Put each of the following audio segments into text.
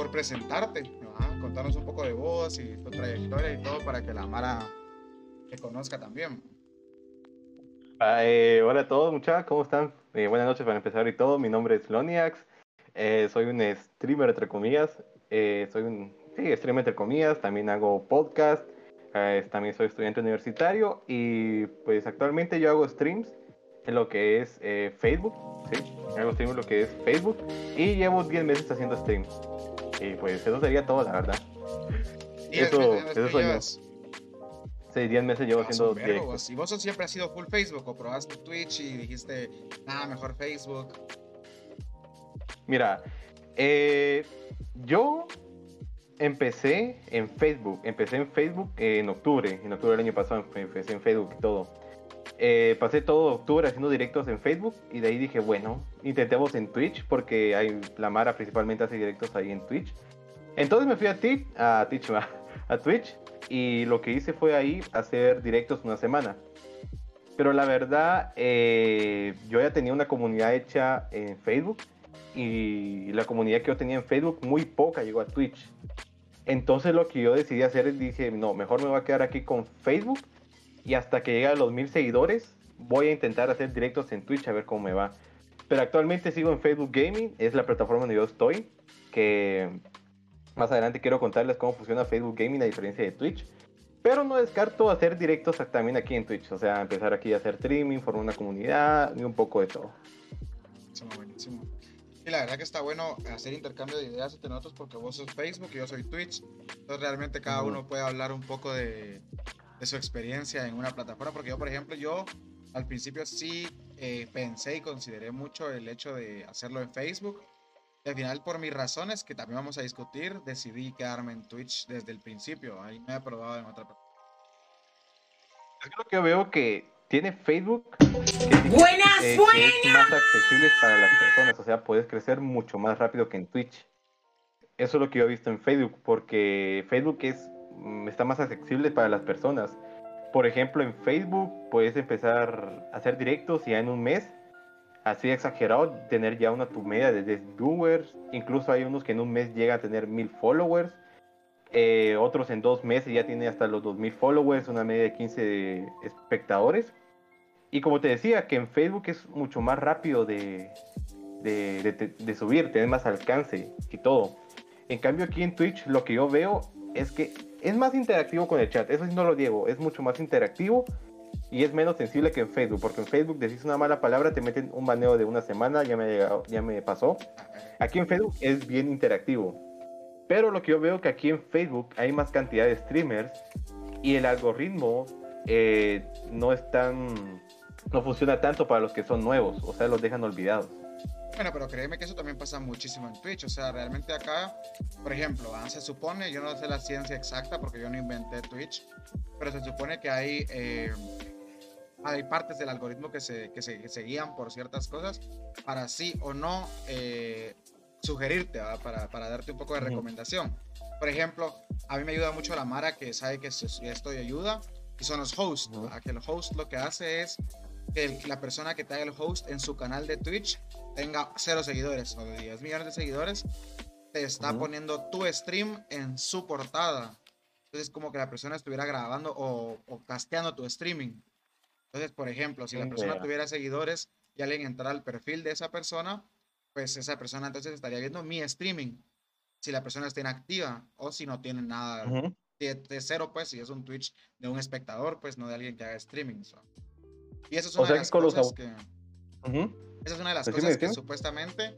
por presentarte, contarnos un poco de vos y tu trayectoria y todo para que la Mara te conozca también. Eh, hola a todos, muchachos, ¿cómo están? Eh, buenas noches para empezar y todo. Mi nombre es Loniax, eh, soy un streamer entre comillas, soy un sí, streamer entre comillas, también hago podcast, también soy estudiante universitario y pues actualmente yo hago streams en lo que es Facebook, sí, hago streams en lo que es Facebook y llevo 10 meses haciendo streams. Y pues eso sería todo, la verdad. Eso, eso soy yo. Sí, 10 meses llevo haciendo ¿Y vos siempre has sido full Facebook o probaste Twitch y dijiste, nada, mejor Facebook? Mira, eh, yo empecé en Facebook. Empecé en Facebook en octubre. En octubre del año pasado empecé en Facebook y todo. Eh, pasé todo octubre haciendo directos en Facebook y de ahí dije, bueno, intentemos en Twitch porque hay, la Mara principalmente hace directos ahí en Twitch. Entonces me fui a, Twitch, a, Twitch, y lo que hice fue ahí hacer directos una semana. Pero la verdad, eh, yo ya tenía una comunidad hecha en Facebook y la comunidad que yo tenía en Facebook muy poca llegó a Twitch. Entonces lo que yo decidí hacer es dije, no, mejor me voy a quedar aquí con Facebook y hasta que llegue a los mil seguidores voy a intentar hacer directos en Twitch a ver cómo me va. Pero actualmente sigo en Facebook Gaming, es la plataforma donde yo estoy, que más adelante quiero contarles cómo funciona Facebook Gaming a diferencia de Twitch. Pero no descarto hacer directos también aquí en Twitch, o sea, empezar aquí a hacer streaming, formar una comunidad y un poco de todo. Buenísimo, buenísimo. Y la verdad que está bueno hacer intercambio de ideas entre nosotros porque vos sos Facebook y yo soy Twitch. Entonces realmente cada uno puede hablar un poco de, de su experiencia en una plataforma, porque yo, por ejemplo, yo al principio sí eh, pensé y consideré mucho el hecho de hacerlo en Facebook. Y al final, por mis razones, que también vamos a discutir, decidí quedarme en Twitch desde el principio. Ahí me he probado en otra plataforma. Yo creo que veo que tiene Facebook buenas, eh, es más accesible para las personas, o sea, puedes crecer mucho más rápido que en Twitch. Eso es lo que yo he visto en Facebook, porque Facebook es está más accesible para las personas. Por ejemplo, en Facebook puedes empezar a hacer directos ya en un mes, así exagerado, tener ya una tu media de 10 viewers. Incluso hay unos que en un mes llega a tener mil followers. Eh, otros en dos meses ya tienen hasta los 2000 followers, una media de 15 espectadores. Y como te decía, que en Facebook es mucho más rápido de, de, de subir, tener más alcance y todo. En cambio aquí en Twitch lo que yo veo es que es más interactivo con el chat, eso sí no lo digo, es mucho más interactivo y es menos sensible que en Facebook, porque en Facebook decís una mala palabra, te meten un baneo de una semana, ya me, ha llegado, ya me pasó. Aquí en Facebook es bien interactivo. Pero lo que yo veo que aquí en Facebook hay más cantidad de streamers y el algoritmo eh, no es tan, no funciona tanto para los que son nuevos, o sea, los dejan olvidados. Bueno, pero créeme que eso también pasa muchísimo en Twitch. O sea, realmente acá, por ejemplo, ah, se supone, yo no sé la ciencia exacta porque yo no inventé Twitch, pero se supone que hay, eh, hay partes del algoritmo que se, que se, se, guían por ciertas cosas para sí o no eh, sugerirte, para, para, darte un poco de recomendación. Por ejemplo, a mí me ayuda mucho la Mara que sabe que esto ayuda y son los hosts. a Que el host lo que hace es que la persona que te haga el host en su canal de Twitch tenga cero seguidores o de 10 millones de seguidores, te está poniendo tu stream en su portada. Entonces, como que la persona estuviera grabando o, casteando tu streaming. Entonces, por ejemplo, si la persona tuviera seguidores y alguien entrara al perfil de esa persona, pues esa persona entonces estaría viendo mi streaming. Si la persona está inactiva o si no tiene nada de, cero, pues si es un Twitch de un espectador, pues no de alguien que haga streaming. Y eso es una de las cosas que... Esa es una de las cosas que supuestamente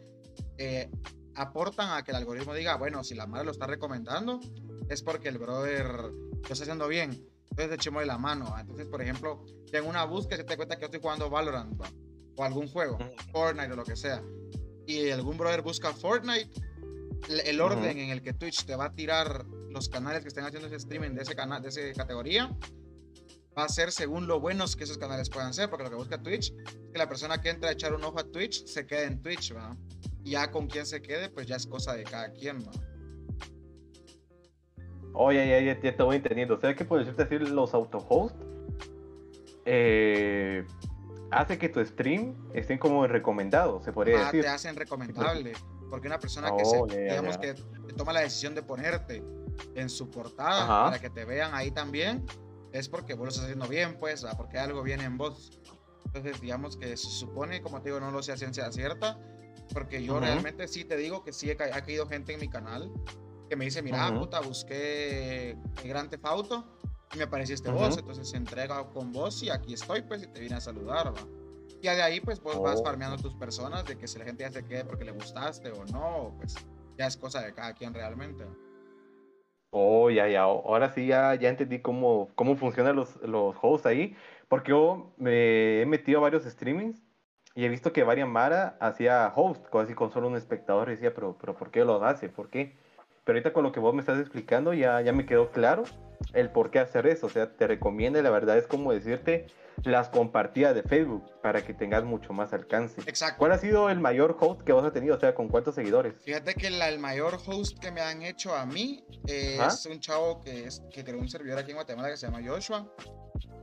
eh, aportan a que el algoritmo diga, bueno, si la madre lo está recomendando, es porque el brother lo está haciendo bien. Entonces echémosle la mano. Entonces, por ejemplo, en una búsqueda se te cuenta que yo estoy jugando Valorant o algún juego, Fortnite o lo que sea, y algún brother busca Fortnite, el orden en el que Twitch te va a tirar los canales que estén haciendo ese streaming de ese canal, de esa categoría, va a ser según lo buenos que esos canales puedan ser, porque lo que busca Twitch es que la persona que entra a echar un ojo a Twitch se quede en Twitch, ¿va? Y ya con quién se quede, pues ya es cosa de cada quien, ¿va? Oye, ya, ya, ya, te voy entendiendo. O sea que por decirte decir los auto-host eh, hace que tu stream estén como recomendado, se podría ah, decir. te hacen recomendable. Porque una persona que, se, digamos, que toma la decisión de ponerte en su portada Ajá. para que te vean ahí también, es porque vos lo estás haciendo bien, pues, ¿va? porque algo viene en vos. Entonces, digamos que se supone, como te digo, no lo sé a ciencia cierta, porque yo realmente sí te digo que sí he ca- ha caído gente en mi canal que me dice, mira, Ujú. puta, busqué el Gran Theft Auto y me apareciste Ujú. vos, entonces se entrega con vos y aquí estoy, pues, y te vine a saludar, ¿va? Ya de ahí, pues, vos vas Oh. farmeando tus personas de que si la gente ya se quede porque le gustaste o no, pues, ya es cosa de cada quien realmente. Oh, ya, ya. Ahora sí ya, ya entendí cómo, cómo funcionan los, los hosts ahí. Porque yo me he metido a varios streamings y he visto que varias Mara hacía host, así con solo un espectador. Y decía, pero, pero ¿por qué lo hace? ¿Por qué? Pero ahorita con lo que vos me estás explicando ya, ya me quedó claro el por qué hacer eso. O sea, te recomienda, la verdad es como decirte las compartidas de Facebook para que tengas mucho más alcance. Exacto. ¿Cuál ha sido el mayor host que vos has tenido? O sea, ¿con cuántos seguidores? Fíjate que la- el mayor host que me han hecho a mí eh, es un chavo que, es, que creó un servidor aquí en Guatemala que se llama Joshua.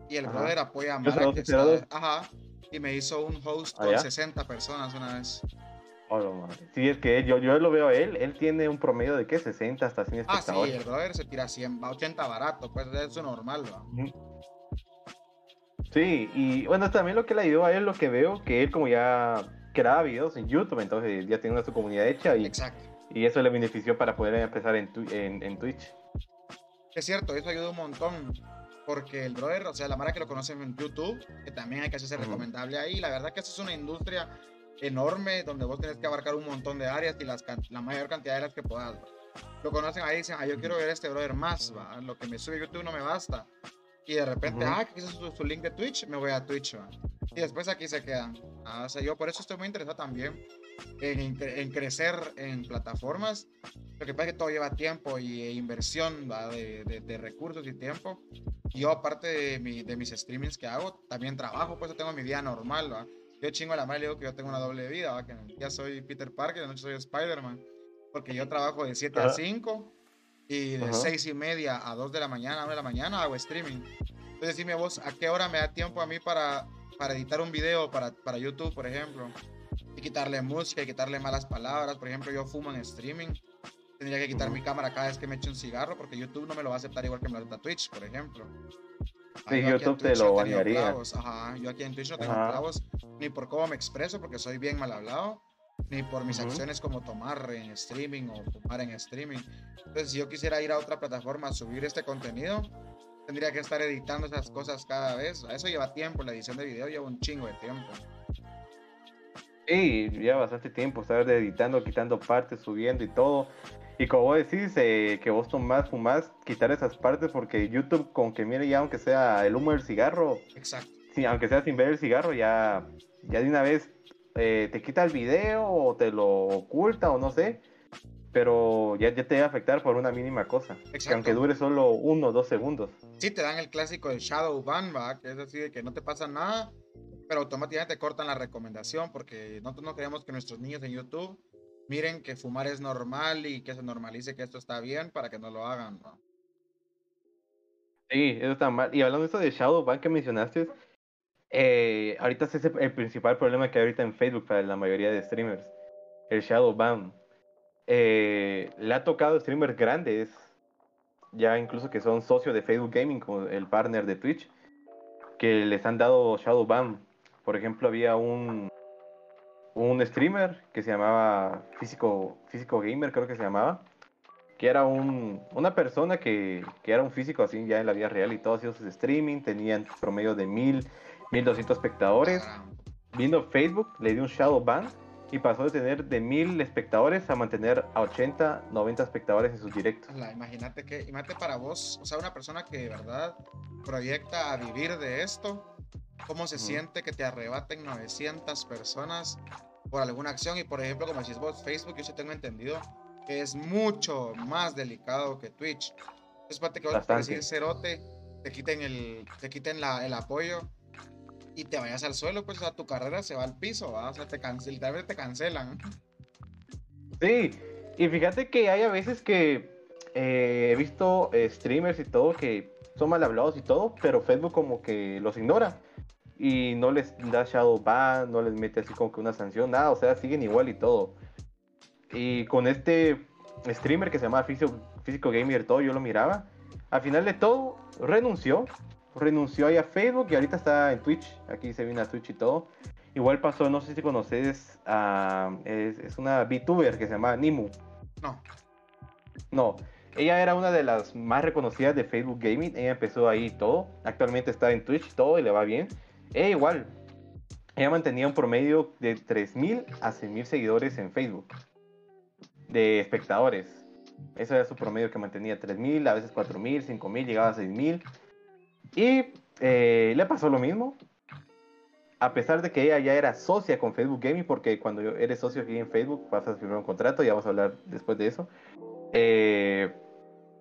Y el Ajá. brother apoya a Mara que 202. está- Ajá. Y me hizo un host Ah, con ¿ya? 60 personas una vez. Oh, no. Sí, es que yo, yo lo veo a él, él tiene un promedio de qué, 60 hasta 100 Ah, sí, espectadores. el brother se tira 100, va 80 barato, pues es normal. Ujú. Sí, y bueno, también lo que le ayudó a él, lo que veo, que él como ya graba videos en YouTube, entonces ya tiene una su comunidad hecha y, Exacto. y eso le benefició para poder empezar en, tu- en, en Twitch. Es cierto, eso ayuda un montón. Porque el brother, o sea, la mara que lo conocen en YouTube, que también hay que hacerse recomendable ahí. La verdad que eso es una industria enorme donde vos tenés que abarcar un montón de áreas y las, la mayor cantidad de las que puedas. Lo conocen ahí y dicen, ah, yo quiero ver a este brother más, ¿va? lo que me sube YouTube no me basta. Y de repente, Ujú. ah, que es su, su link de Twitch, me voy a Twitch. ¿va? Y después aquí se quedan. Ah, o sea, yo por eso estoy muy interesado también en, en cre- en crecer en plataformas. Lo que pasa es que todo lleva tiempo y e inversión. De, de- de recursos y tiempo. Y yo, aparte de, mi- de mis streamings que hago, también trabajo, pues yo tengo mi vida normal. ¿va? Yo chingo a la madre y digo que yo tengo una doble vida, ¿va? que ya soy Peter Parker, de noche soy Spider-Man. Porque yo trabajo de 7 a Ajá. 5 y de Ajá. 6 y media a 2 de la mañana, a 1 de la mañana hago streaming. Entonces dime vos, ¿a qué hora me da tiempo a mí para, para editar un video para, para YouTube, por ejemplo? Y quitarle música y quitarle malas palabras. Por ejemplo, yo fumo en streaming. Tendría que quitar Ujú. mi cámara cada vez que me eche un cigarro porque YouTube no me lo va a aceptar igual que me lo acepta Twitch, por ejemplo. Sí, yo YouTube te lo banearía. Ajá, yo aquí en Twitch no tengo Ajá. clavos ni por cómo me expreso porque soy bien mal hablado, ni por mis acciones como tomar en streaming o fumar en streaming. Entonces, si yo quisiera ir a otra plataforma a subir este contenido, tendría que estar editando esas cosas cada vez. Eso lleva tiempo, la edición de video lleva un chingo de tiempo. Sí, lleva bastante tiempo estar editando, quitando partes, subiendo y todo. Y como vos decís, eh, que vos tomás, fumás, quitar esas partes porque YouTube con que mire ya aunque sea el humo del cigarro, Exacto. sí, aunque sea sin ver el cigarro, ya, ya de una vez eh, te quita el video o te lo oculta o no sé. Pero ya, ya te va a afectar por una mínima cosa. Que aunque dure solo uno o dos segundos. Sí, te dan el clásico de Shadow Ban, ¿va? Que es así de que no te pasa nada, pero automáticamente te cortan la recomendación porque nosotros no queremos que nuestros niños en YouTube miren que fumar es normal y que se normalice que esto está bien para que no lo hagan, ¿va? Sí, eso está mal. Y hablando de eso de Shadowban que mencionaste, eh, ahorita ese es el principal problema que hay ahorita en Facebook para la mayoría de streamers. El Shadowban. Eh, le ha tocado streamers grandes, ya incluso que son socios de Facebook Gaming, como el partner de Twitch, que les han dado Shadowban. Por ejemplo, había un, un streamer que se llamaba Físico, Físico Gamer, creo que se llamaba que era un, una persona que, que era un físico así ya en la vida real y todo hacía sus streaming, tenían promedio de mil, mil doscientos espectadores. Vino Facebook, le dio un shadow ban y pasó de tener de mil espectadores a mantener a 80, 90 espectadores en sus directos. imagínate que, imagínate para vos, o sea, una persona que de verdad proyecta a vivir de esto, ¿cómo se Ujú. siente que te arrebaten 900 personas por alguna acción? Y por ejemplo, como decís vos, Facebook, yo sí tengo entendido que es mucho más delicado que Twitch. Es parte que vos por decir cerote, te quiten, el, te quiten la, el apoyo y te vayas al suelo, pues o sea, tu carrera se va al piso, ¿va? o sea, te cancel, te cancelan. Sí, y fíjate que hay a veces que eh, he visto eh, streamers y todo que son mal hablados y todo, pero Facebook como que los ignora y no les da shadow ban, no les mete así como que una sanción, nada, o sea, siguen igual y todo. y con este streamer que se llama Físico, Físico Gamer, todo yo lo miraba. Al final de todo, renunció. Renunció ahí a Facebook y ahorita está en Twitch. Aquí se viene a Twitch y todo. Igual pasó, no sé si conoces, a, es, una VTuber que se llama Nimu. No. No, ella era una de las más reconocidas de Facebook Gaming. Ella empezó ahí todo. Actualmente está en Twitch todo y le va bien. Ella igual. Ella mantenía un promedio de 3.000 a 6.000 seguidores en Facebook. De espectadores. Eso era su promedio que mantenía 3.000, a veces 4.000, 5.000, llegaba a 6.000. Y eh, le pasó lo mismo. A pesar de que ella ya era socia con Facebook Gaming, porque cuando eres socio aquí en Facebook vas a firmar un contrato, ya vamos a hablar después de eso, eh,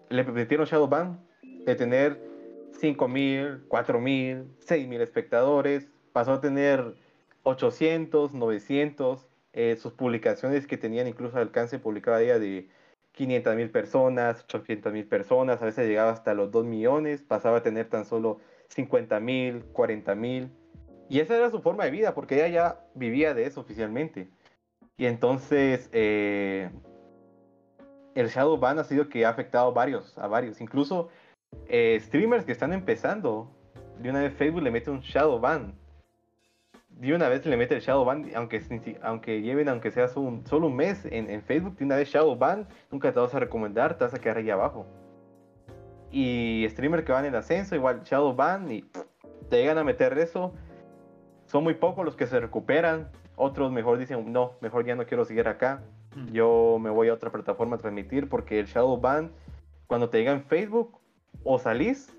le permitieron Shadowban de tener 5.000, 4.000, 6.000 espectadores, pasó a tener 800, 900, eh, sus publicaciones que tenían incluso alcance publicaba día de 500.000 personas, 800.000 personas, a veces llegaba hasta los 2 millones, pasaba a tener tan solo 50.000, 40.000 y esa era su forma de vida, porque ella ya vivía de eso oficialmente. Y entonces eh, el shadow ban ha sido que ha afectado varios, a varios. Incluso eh, streamers que están empezando, de una vez Facebook le mete un shadow ban. De una vez le mete el shadow ban, aunque, aunque lleven, aunque sea solo un, solo un mes en, Facebook, de una vez shadow ban, nunca te vas a recomendar, te vas a quedar ahí abajo. Y streamers que van en ascenso, igual shadow ban, y te llegan a meter eso son muy pocos los que se recuperan. Otros mejor dicen, no, mejor ya no quiero seguir acá. Yo me voy a otra plataforma a transmitir porque el Shadow Ban, cuando te llega en Facebook, o salís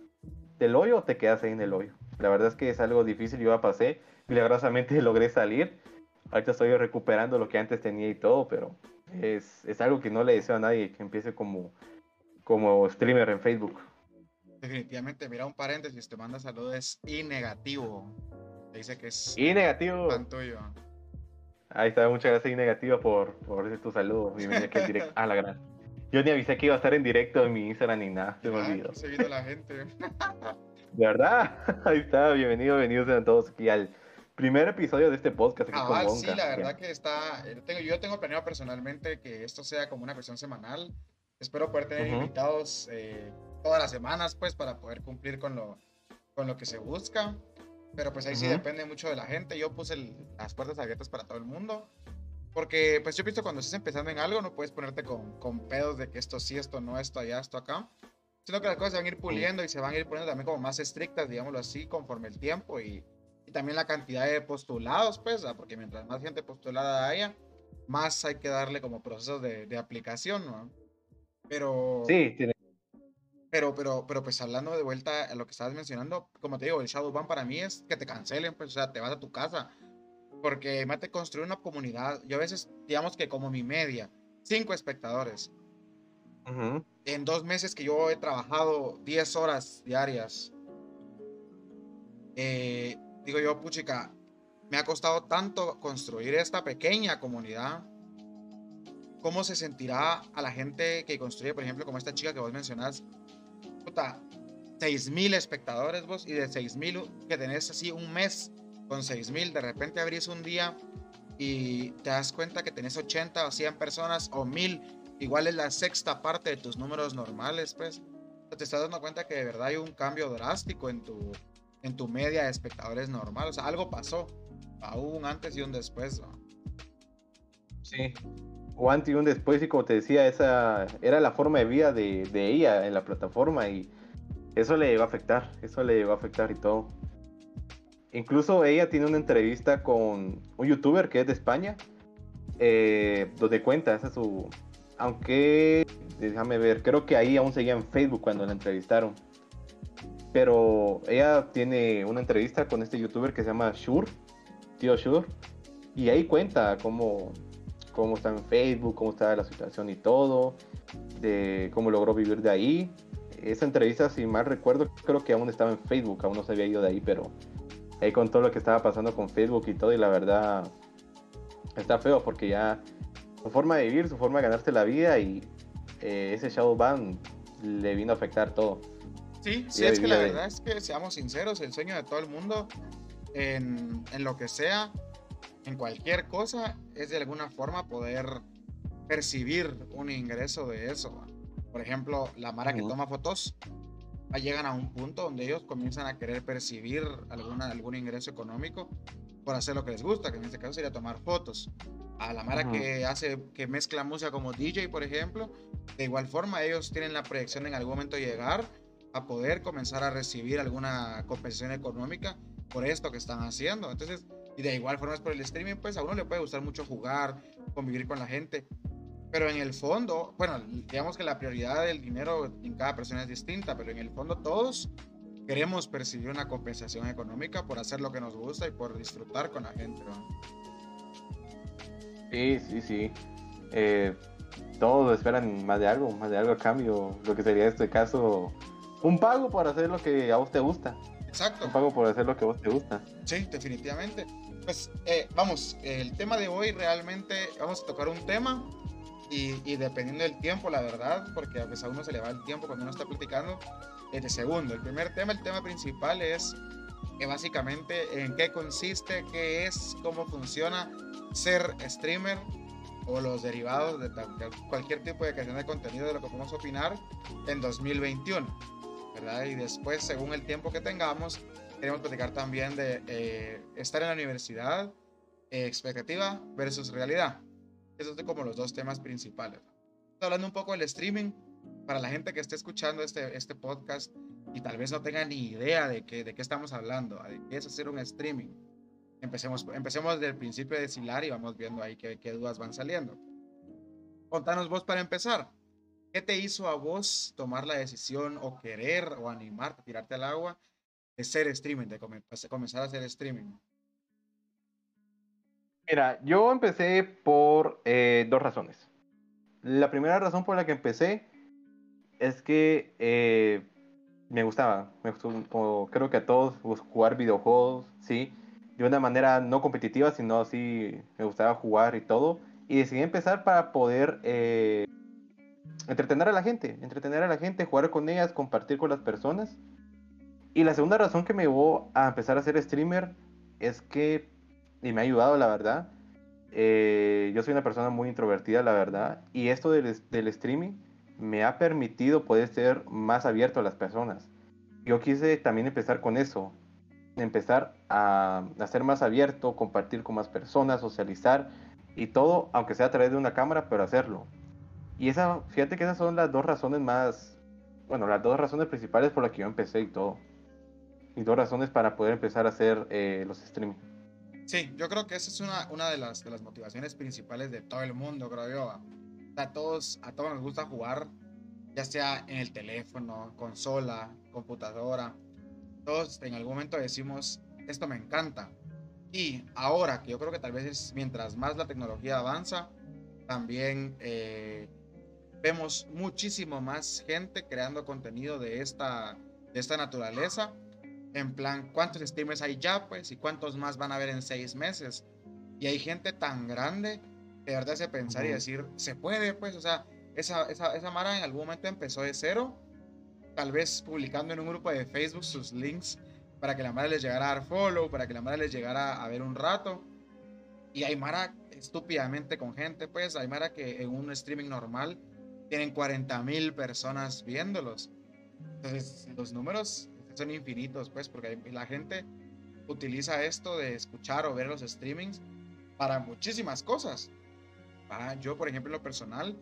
del hoyo o te quedas ahí en el hoyo. La verdad es que es algo difícil, yo ya pasé, milagrosamente logré salir. Ahorita estoy recuperando lo que antes tenía y todo, pero es, es algo que no le deseo a nadie que empiece como, como streamer en Facebook. Definitivamente, mira un paréntesis, te manda saludos y negativo. Dice que es. Y negativo. Ahí está, muchas gracias, y negativo, por, por tu saludo. Bienvenido aquí en directo. Ah, la gran. Yo ni avisé que iba a estar en directo en mi Instagram ni nada, se me olvidó. Se vino la gente. ¿De verdad? Ahí está, bienvenido, bienvenidos a todos aquí al primer episodio de este podcast. Ah, sí, la verdad que está. Yo tengo, yo tengo planeado personalmente que esto sea como una cuestión semanal. Espero poder tener invitados eh, todas las semanas, pues, para poder cumplir con lo, con lo que se busca. Pero pues ahí sí depende mucho de la gente. Yo puse las puertas abiertas para todo el mundo. Porque pues yo pienso cuando estás empezando en algo no puedes ponerte con, con pedos de que esto sí, esto no, esto allá, esto acá. Sino que las cosas se van a ir puliendo y se van a ir poniendo también como más estrictas, digámoslo así, conforme el tiempo y, y también la cantidad de postulados, pues, porque mientras más gente postulada haya, más hay que darle como procesos de, de aplicación, ¿no? Pero... Sí, tiene pero, pero, pero pues hablando de vuelta a lo que estabas mencionando, como te digo, el shadow ban para mí es que te cancelen, pues, o sea, te vas a tu casa. Porque mate construir una comunidad. Yo a veces, digamos que como mi media, cinco espectadores. En dos meses que yo he trabajado 10 horas diarias. Eh, digo yo, puchica, me ha costado tanto construir esta pequeña comunidad. ¿Cómo se sentirá a la gente que construye, por ejemplo, como esta chica que vos mencionás, puta, 6.000 espectadores vos y de 6.000 que tenés así un mes con 6.000, de repente abrís un día y te das cuenta que tenés 80 o 100 personas o 1.000, igual es la sexta parte de tus números normales, pues. Te estás dando cuenta que de verdad hay un cambio drástico en tu, en tu media de espectadores normal. O sea, algo pasó. Hubo un antes y un después. Sí o antes y un después y como te decía, esa era la forma de vida de, ella en la plataforma y eso le llegó a afectar, eso le llegó a afectar y todo. Incluso ella tiene una entrevista con un youtuber que es de España, eh, donde cuenta, esa su... Aunque, déjame ver, creo que ahí aún seguía en Facebook cuando la entrevistaron. Pero ella tiene una entrevista con este youtuber que se llama Shure, tío Shure, y ahí cuenta cómo cómo está en Facebook, cómo está la situación y todo, de cómo logró vivir de ahí. Esa entrevista, si mal recuerdo, creo que aún estaba en Facebook, aún no se había ido de ahí, pero ahí con todo lo que estaba pasando con Facebook y todo, y la verdad está feo porque ya su forma de vivir, su forma de ganarse la vida y eh, ese shadow ban le vino a afectar todo. Sí, sí, es que la verdad es que seamos sinceros, el sueño de todo el mundo en, en lo que sea en cualquier cosa es de alguna forma poder percibir un ingreso de eso. Por ejemplo, la Mara que toma fotos, llegan a un punto donde ellos comienzan a querer percibir alguna, algún ingreso económico por hacer lo que les gusta, que en este caso sería tomar fotos. A la Mara que hace, que mezcla música como DJ, por ejemplo, de igual forma ellos tienen la proyección en algún momento llegar a poder comenzar a recibir alguna compensación económica por esto que están haciendo. Entonces, y de igual forma es por el streaming, pues a uno le puede gustar mucho jugar, convivir con la gente. Pero en el fondo, bueno, digamos que la prioridad del dinero en cada persona es distinta, pero en el fondo todos queremos percibir una compensación económica por hacer lo que nos gusta y por disfrutar con la gente. Sí, sí, sí. Eh, todos esperan más de algo, más de algo a cambio. Lo que sería este caso un pago por hacer lo que a vos te gusta. Exacto. Un pago por hacer lo que a vos te gusta. Sí, definitivamente. Pues eh, vamos, el tema de hoy realmente vamos a tocar un tema y, dependiendo del tiempo, la verdad, porque a veces a uno se le va el tiempo cuando uno está platicando, de segundo. El primer tema, el tema principal es que básicamente en qué consiste, qué es, cómo funciona ser streamer o los derivados de, cualquier tipo de creación de contenido de lo que podemos opinar en 2021. ¿Verdad? Y después, según el tiempo que tengamos, queremos platicar también de eh, estar en la universidad, eh, expectativa versus realidad. Esos son como los dos temas principales. Hablando un poco del streaming, para la gente que esté escuchando este, este podcast y tal vez no tenga ni idea de qué, de qué estamos hablando, de qué es hacer un streaming. Empecemos, empecemos desde el principio de Silar y vamos viendo ahí qué, qué dudas van saliendo. Contanos vos para empezar. ¿Qué te hizo a vos tomar la decisión o querer o animarte a tirarte al agua de ser streaming, de pues, comenzar a hacer streaming? Mira, yo empecé por eh, dos razones. La primera razón por la que empecé es que eh, me gustaba, me gustó, creo que a todos jugar videojuegos, sí, de una manera no competitiva, sino así me gustaba jugar y todo. Y decidí empezar para poder eh, entretener a la gente, entretener a la gente, jugar con ellas, compartir con las personas. Y la segunda razón que me llevó a empezar a ser streamer es que, y me ha ayudado la verdad, eh, yo soy una persona muy introvertida la verdad, y esto del, streaming me ha permitido poder ser más abierto a las personas. Yo quise también empezar con eso, empezar a, a, ser más abierto, compartir con más personas, socializar y todo, aunque sea a través de una cámara, pero hacerlo. Y esa, fíjate que esas son las dos razones más, bueno, las dos razones principales por las que yo empecé y todo. Y dos razones para poder empezar a hacer eh, los streaming. Sí, yo creo que esa es una, una de, las, de las motivaciones principales de todo el mundo, creo yo. A todos, a todos nos gusta jugar, ya sea en el teléfono, consola, computadora. Todos en algún momento decimos, esto me encanta. Y ahora, que yo creo que tal vez es mientras más la tecnología avanza, también eh, vemos muchísimo más gente creando contenido de esta, de esta naturaleza. En plan, ¿cuántos streamers hay ya? Pues, y cuántos más van a haber en seis meses. Y hay gente tan grande que de verdad hace pensar y decir, se puede, pues, o sea, esa, esa, esa Mara en algún momento empezó de cero, tal vez publicando en un grupo de Facebook sus links para que la Mara les llegara a dar follow, para que la Mara les llegara a ver un rato. Y hay Mara estúpidamente con gente, pues, hay Mara que en un streaming normal tienen 40 mil personas viéndolos. Entonces, los números son infinitos, pues, porque la gente utiliza esto de escuchar o ver los streamings para muchísimas cosas. Ah, yo, por ejemplo, en lo personal,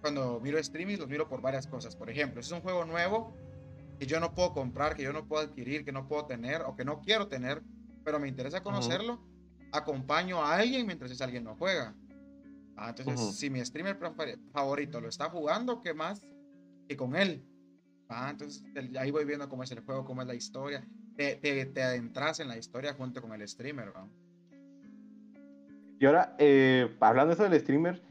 cuando miro streamings, los miro por varias cosas. Por ejemplo, si es un juego nuevo que yo no puedo comprar, que yo no puedo adquirir, que no puedo tener o que no quiero tener, pero me interesa conocerlo, acompaño a alguien mientras ese alguien no juega. Ah, entonces, si mi streamer favorito lo está jugando, ¿qué más que con él? Ah, entonces ahí voy viendo cómo es el juego, cómo es la historia. Te, te, adentras en la historia junto con el streamer. Y ahora, eh, hablando de eso del streamer,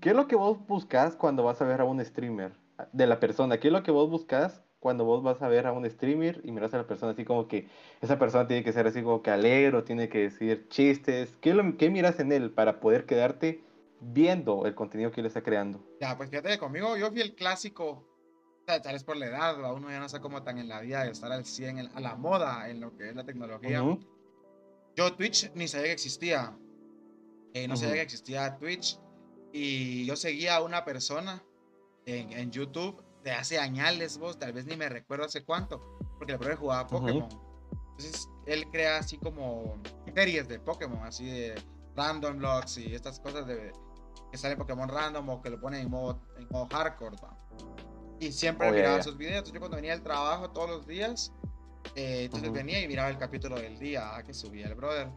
¿qué es lo que vos buscas cuando vas a ver a un streamer? De la persona, ¿qué es lo que vos buscas cuando vos vas a ver a un streamer y miras a la persona así como que esa persona tiene que ser así como que alegre, tiene que decir chistes? ¿Qué, lo, qué miras en él para poder quedarte viendo el contenido que él está creando. Ya, pues fíjate, conmigo yo fui el clásico, tal vez por la edad, a uno ya no está como tan en la vida de estar al 100, a la moda en lo que es la tecnología. Yo Twitch ni sabía que existía. Eh, no sabía que existía Twitch. Y yo seguía a una persona en, en YouTube de hace años, vos, tal vez ni me recuerdo hace cuánto, porque el brother jugaba Pokémon. Entonces, él crea así como series de Pokémon, así de random logs y estas cosas de que sale Pokémon random o que lo ponen en modo, en modo hardcore. Y siempre oh, miraba sus videos. Yo cuando venía del trabajo todos los días, eh, entonces venía y miraba el capítulo del día que subía el brother.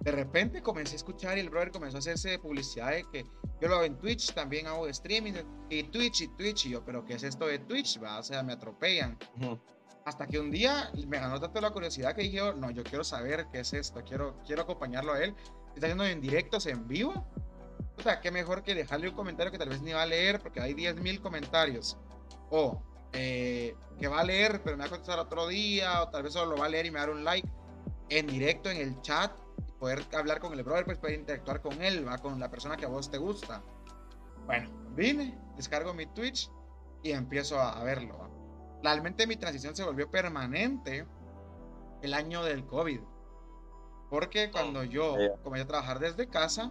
De repente comencé a escuchar y el brother comenzó a hacerse publicidad de que yo lo hago en Twitch, también hago streaming y Twitch y Twitch. Y yo, pero ¿qué es esto de Twitch? Va? O sea, me atropellan. Hasta que un día me ganó tanto la curiosidad que dije, oh, no, yo quiero saber qué es esto, quiero, quiero acompañarlo a él. Está haciendo en directos en vivo. O sea, qué mejor que dejarle un comentario que tal vez ni va a leer porque hay 10.000 comentarios. O eh, que va a leer, pero me va a contestar otro día, o tal vez solo lo va a leer y me va a dar un like en directo en el chat, poder hablar con el brother, pues poder interactuar con él, va con la persona que a vos te gusta. Bueno, vine, descargo mi Twitch y empiezo a, verlo. Realmente mi transición se volvió permanente el año del COVID. Porque cuando oh, yo comencé a trabajar desde casa,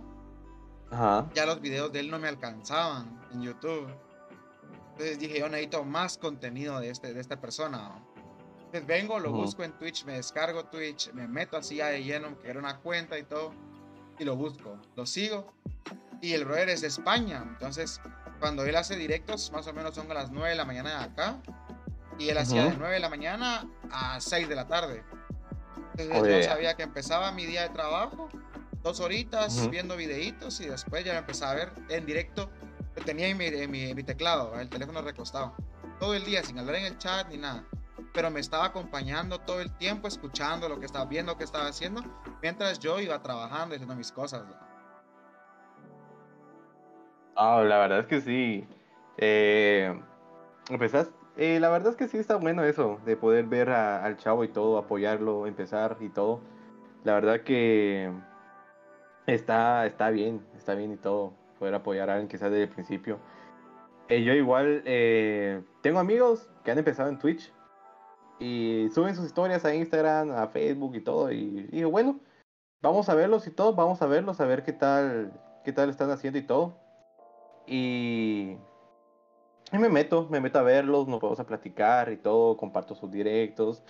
ya los videos de él no me alcanzaban en YouTube. Entonces dije, yo necesito más contenido de, este, de esta persona. Entonces vengo, lo busco en Twitch, me descargo Twitch, me meto así ya de lleno, que era una cuenta y todo, y lo busco, lo sigo. Y el brother es de España, entonces cuando él hace directos, más o menos son a las 9 de la mañana de acá, y él hacía de 9 de la mañana a 6 de la tarde. Entonces yo sabía que empezaba mi día de trabajo, dos horitas viendo videitos y después ya empezaba a ver en directo tenía en mi, mi, teclado, el teléfono recostado, todo el día sin hablar en el chat ni nada. Pero me estaba acompañando todo el tiempo, escuchando lo que estaba viendo, qué estaba haciendo, mientras yo iba trabajando y haciendo mis cosas. Ah, la verdad es que sí. Eh, eh, la verdad es que sí está bueno eso, de poder ver al chavo y todo, apoyarlo, empezar y todo. La verdad que está, está bien, está bien y todo poder apoyar a alguien quizás desde el principio. Eh, yo igual eh, tengo amigos que han empezado en Twitch y suben sus historias a Instagram, a Facebook y todo. Y digo, bueno, vamos a verlos y todo, vamos a verlos, a ver qué tal, qué tal están haciendo y todo. Y, y me meto, me meto a verlos, nos podemos a platicar y todo, comparto sus directos.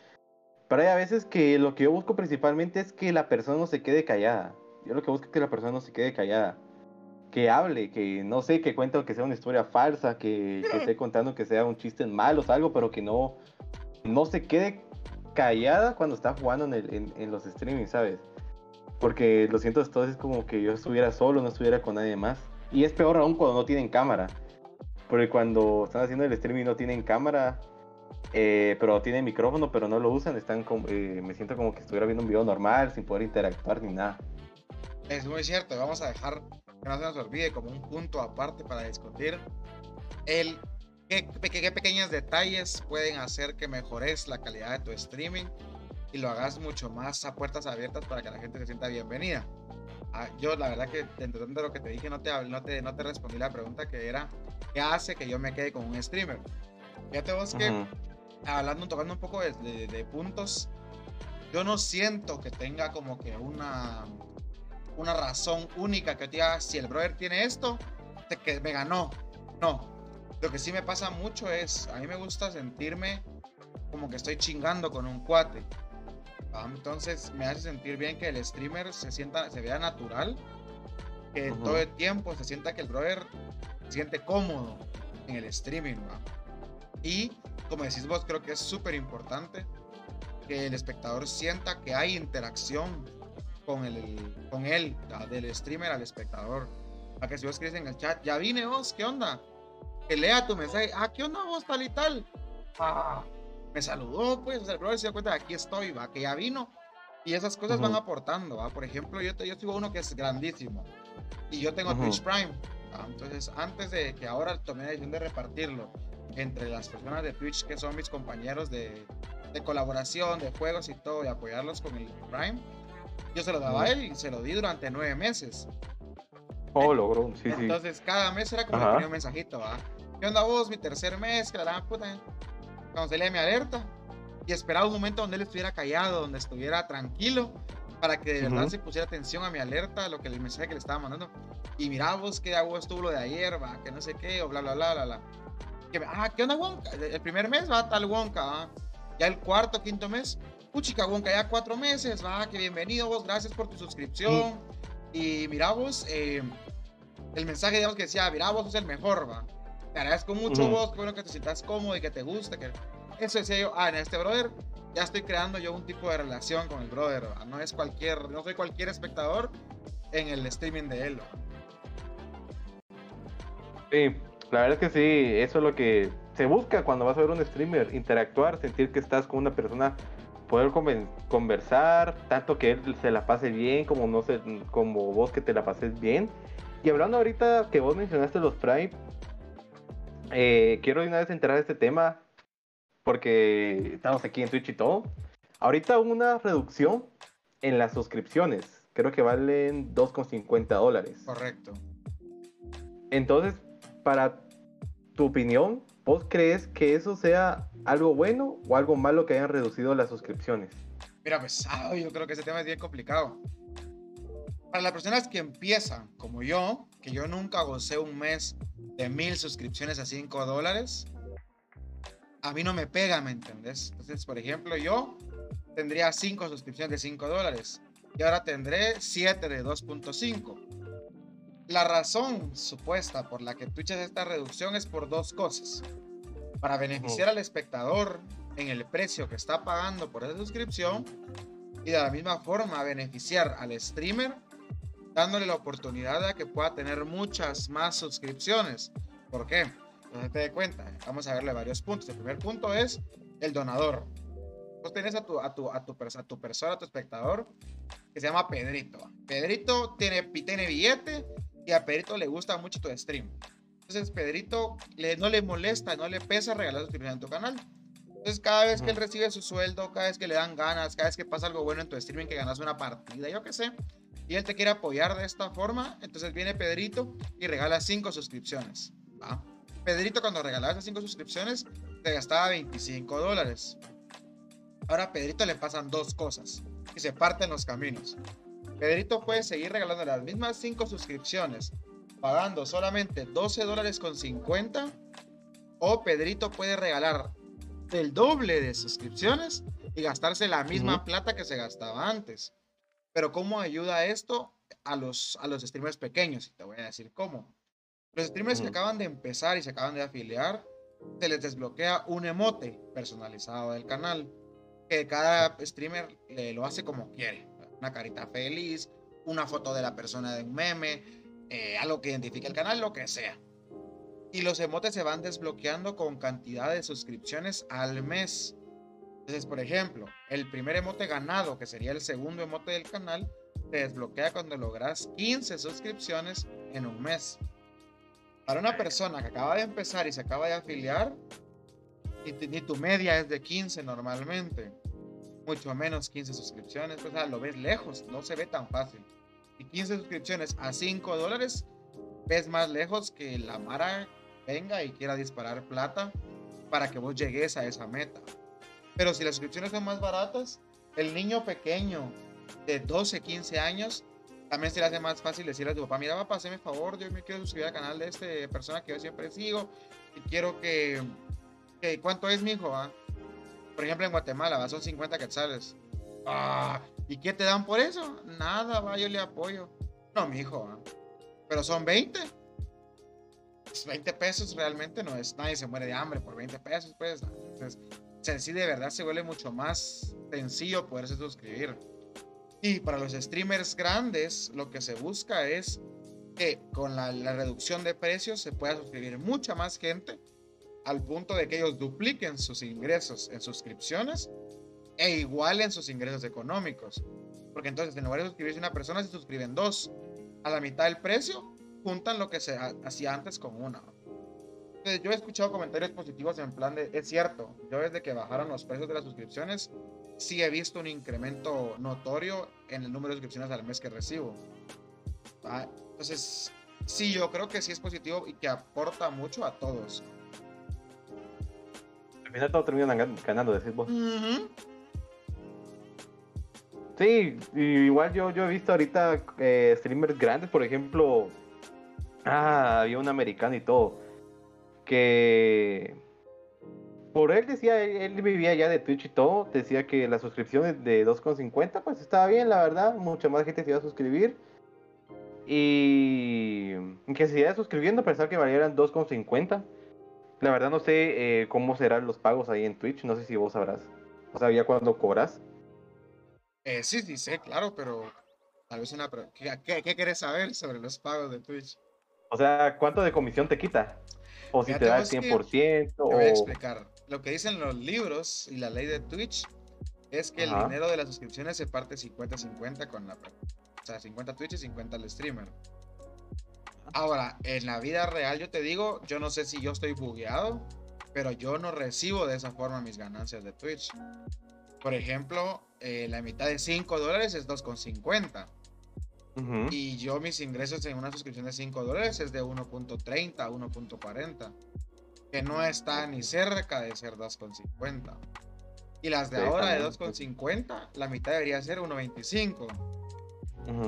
Pero hay a veces que lo que yo busco principalmente es que la persona no se quede callada. Yo lo que busco es que la persona no se quede callada que hable, que no sé, que cuente que sea una historia falsa, que, que esté contando que sea un chiste malo o algo, pero que no, no se quede callada cuando está jugando en, el, en, los streamings, ¿sabes? Porque lo siento, esto es como que yo estuviera solo, no estuviera con nadie más. Y es peor aún cuando no tienen cámara. Porque cuando están haciendo el streaming no tienen cámara, eh, pero tienen micrófono, pero no lo usan. Están como, eh, me siento como que estuviera viendo un video normal, sin poder interactuar ni nada. Es muy cierto, vamos a dejar que no se nos olvide como un punto aparte para discutir el qué, qué, pequeños detalles pueden hacer que mejores la calidad de tu streaming y lo hagas mucho más a puertas abiertas para que la gente se sienta bienvenida. Ah, yo la verdad que dentro de lo que te dije no te, no te, no te respondí la pregunta que era ¿qué hace que yo me quede con un streamer? Fíjate vos que hablando, tocando un poco de, de puntos, yo no siento que tenga como que una una razón única que te diga, si el brother tiene esto, te, que me ganó. No. Lo que sí me pasa mucho es, a mí me gusta sentirme como que estoy chingando con un cuate. Entonces me hace sentir bien que el streamer se sienta, se vea natural, que todo el tiempo se sienta que el brother se siente cómodo en el streaming. Y como decís vos, creo que es súper importante que el espectador sienta que hay interacción con, el, con él, del streamer al espectador. Para que si vos escribes en el chat, ya vine vos, ¿qué onda? Que lea tu mensaje, ah, ¿qué onda vos tal y tal? Ah, me saludó, pues, el brother se dio cuenta de aquí estoy, va, que ya vino. Y esas cosas van aportando, ¿va? Por ejemplo, yo, te, yo sigo uno que es grandísimo. Y yo tengo Twitch Prime. Entonces, antes de que ahora tome la decisión de repartirlo entre las personas de Twitch que son mis compañeros de, de colaboración, de juegos y todo, y apoyarlos con el Prime, yo se lo daba a él y se lo di durante nueve meses. Oh, logró, sí, Entonces, cada mes era como que ponía un mensajito, ¿va? ¿Qué onda vos? Mi tercer mes, que la puta. Cuando se mi alerta. Y esperaba un momento donde él estuviera callado, donde estuviera tranquilo, para que de verdad se pusiera atención a mi alerta, a lo que el mensaje que le estaba mandando. y mira vos que hago estuvo lo de ayer, va, que no sé qué, o bla, bla, bla, bla, bla. Que, ah, ¿qué onda, Wonka? El primer mes va tal Wonka, ¿va? Ya el cuarto, quinto mes, puchica, Wonka, ya cuatro meses, va, que bienvenido vos, gracias por tu suscripción. Y mira vos, eh, el mensaje, digamos, que decía, mira vos, sos el mejor, va. Te agradezco mucho vos, qué bueno que te sientas cómodo y que te guste, que... Eso decía yo, ah, en este brother ya estoy creando yo un tipo de relación con el brother, no es cualquier, no soy cualquier espectador en el streaming de él. Sí, la verdad es que sí, eso es lo que se busca cuando vas a ver un streamer, interactuar, sentir que estás con una persona, poder conversar, tanto que él se la pase bien como no se, como vos que te la pases bien. Y hablando ahorita que vos mencionaste los Prime, eh, quiero de una vez entrar a este tema porque estamos aquí en Twitch y todo. Ahorita una reducción en las suscripciones. Creo que valen 2,50 dólares. Correcto. Entonces, para tu opinión, ¿vos crees que eso sea algo bueno o algo malo que hayan reducido las suscripciones? Mira, pues yo creo que ese tema es bien complicado. Para las personas que empiezan, como yo, que yo nunca gocé un mes de mil suscripciones a 5 dólares, a mí no me pega, ¿me entendés? Entonces, por ejemplo, yo tendría 5 suscripciones de 5 dólares y ahora tendré 7 de 2.5. La razón supuesta por la que Twitch hace esta reducción es por dos cosas. Para beneficiar al espectador en el precio que está pagando por esa suscripción y de la misma forma beneficiar al streamer dándole la oportunidad de que pueda tener muchas más suscripciones. ¿Por qué? no te dé cuenta. Vamos a verle varios puntos. El primer punto es el donador. Vos tenés a tu, a tu, a tu, a tu persona, a tu espectador, que se llama Pedrito. Pedrito tiene, tiene billete y a Pedrito le gusta mucho tu stream. Entonces, Pedrito le, no le molesta, no le pesa regalar suscripción en tu canal. Entonces, cada vez que él recibe su sueldo, cada vez que le dan ganas, cada vez que pasa algo bueno en tu streaming, que ganas una partida, yo qué sé, y él te quiere apoyar de esta forma, entonces viene Pedrito y regala cinco suscripciones. ¿va? Pedrito cuando regalaba esas 5 suscripciones te gastaba 25 dólares. Ahora a Pedrito le pasan dos cosas y se parten los caminos. Pedrito puede seguir regalando las mismas 5 suscripciones pagando solamente 12 dólares con 50 o Pedrito puede regalar el doble de suscripciones y gastarse la misma plata que se gastaba antes. Pero ¿cómo ayuda esto a los, a los streamers pequeños? Y te voy a decir cómo. Los streamers que acaban de empezar y se acaban de afiliar, se les desbloquea un emote personalizado del canal. Que cada streamer le lo hace como quiere. Una carita feliz, una foto de la persona de un meme, eh, algo que identifique el canal, lo que sea. Y los emotes se van desbloqueando con cantidad de suscripciones al mes. Entonces, por ejemplo, el primer emote ganado, que sería el segundo emote del canal, se desbloquea cuando logras 15 suscripciones en un mes. Para una persona que acaba de empezar y se acaba de afiliar, ni tu media es de 15 normalmente, mucho menos 15 suscripciones, pues lo ves lejos, no se ve tan fácil. Y 15 suscripciones a 5 dólares, ves más lejos que la Mara venga y quiera disparar plata para que vos llegues a esa meta. Pero si las suscripciones son más baratas, el niño pequeño de 12, 15 años también se le hace más fácil decirle a tu papá, mira papá, hazme favor, yo me quiero suscribir al canal de este persona que yo siempre sigo y quiero que, ¿cuánto es mi hijo? Ah? Por ejemplo en Guatemala, ¿va? son 50 quetzales. Ah, ¿Y qué te dan por eso? Nada, va, yo le apoyo. No, mi hijo, ¿ah? pero son 20. 20 pesos realmente no es, nadie se muere de hambre por 20 pesos, pues. Entonces, sí, de verdad se vuelve mucho más sencillo poderse suscribir. Y para los streamers grandes, lo que se busca es que con la, reducción de precios se pueda suscribir mucha más gente al punto de que ellos dupliquen sus ingresos en suscripciones e igualen sus ingresos económicos. Porque entonces en lugar de suscribirse una persona, se suscriben dos. A la mitad del precio, juntan lo que se hacía antes con una. Entonces, yo he escuchado comentarios positivos en plan de, es cierto, yo desde que bajaron los precios de las suscripciones, sí he visto un incremento notorio en el número de suscripciones al mes que recibo. Entonces, sí, yo creo que sí es positivo y que aporta mucho a todos. Al final todo termina ganando, decís vos. Sí, igual yo, yo he visto ahorita eh, streamers grandes, por ejemplo, Ah, había un americano y todo. Que por él decía, él, vivía ya de Twitch y todo, decía que las suscripciones de 2,50 pues estaba bien, la verdad, mucha más gente se iba a suscribir. Y que se iba suscribiendo, pensar que valieran 2,50. La verdad no sé eh, cómo serán los pagos ahí en Twitch, no sé si vos sabrás. ¿O sabía cuándo cobras? Eh, sí, sí sé, claro, pero tal vez una... ¿Qué, ¿Qué, quieres saber sobre los pagos de Twitch? O sea, ¿cuánto de comisión te quita? O si te da el 100%. Te voy a explicar. Lo que dicen los libros y la ley de Twitch es que el dinero de las suscripciones se parte 50-50 con la... O sea, 50 Twitch y 50 al streamer. Ahora, en la vida real yo te digo, yo no sé si yo estoy bugueado, pero yo no recibo de esa forma mis ganancias de Twitch. Por ejemplo, eh, la mitad de 5 dólares es 2,50. Y yo mis ingresos en una suscripción de 5 dólares es de 1.30 a 1.40. Que no está ni cerca de ser 2.50. Y las de ahora de 2.50, la mitad debería ser 1.25.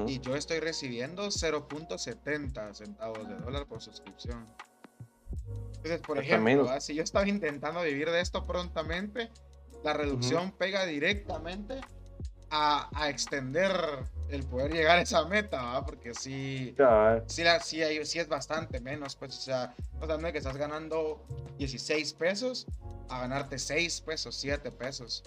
Y yo estoy recibiendo 0.70 centavos de dólar por suscripción. Entonces, por ejemplo, ¿ah? si yo estaba intentando vivir de esto prontamente, la reducción pega directamente a, a, extender el poder llegar a esa meta, porque sí, sí, la, sí, es bastante menos, pues, o sea, no que estás ganando 16 pesos a ganarte 6 pesos, 7 pesos.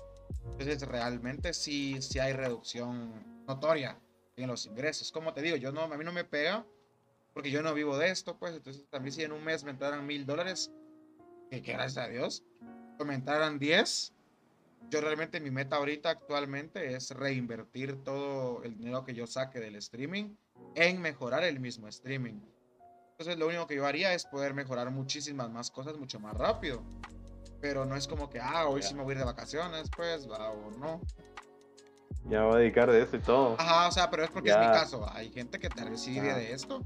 Entonces, realmente sí, sí hay reducción notoria en los ingresos. Como te digo, yo no, a mí no me pega porque yo no vivo de esto, pues, entonces también si en un mes me entraran mil dólares, que, gracias a Dios, me entraran 10, yo realmente mi meta ahorita actualmente es reinvertir todo el dinero que yo saque del streaming en mejorar el mismo streaming. Entonces lo único que yo haría es poder mejorar muchísimas más cosas mucho más rápido. Pero no es como que, ah, hoy sí me voy a ir de vacaciones, pues, va o no. Ya va a dedicar de eso y todo. Ajá, o sea, pero es porque es mi caso. Hay gente que te recibe de esto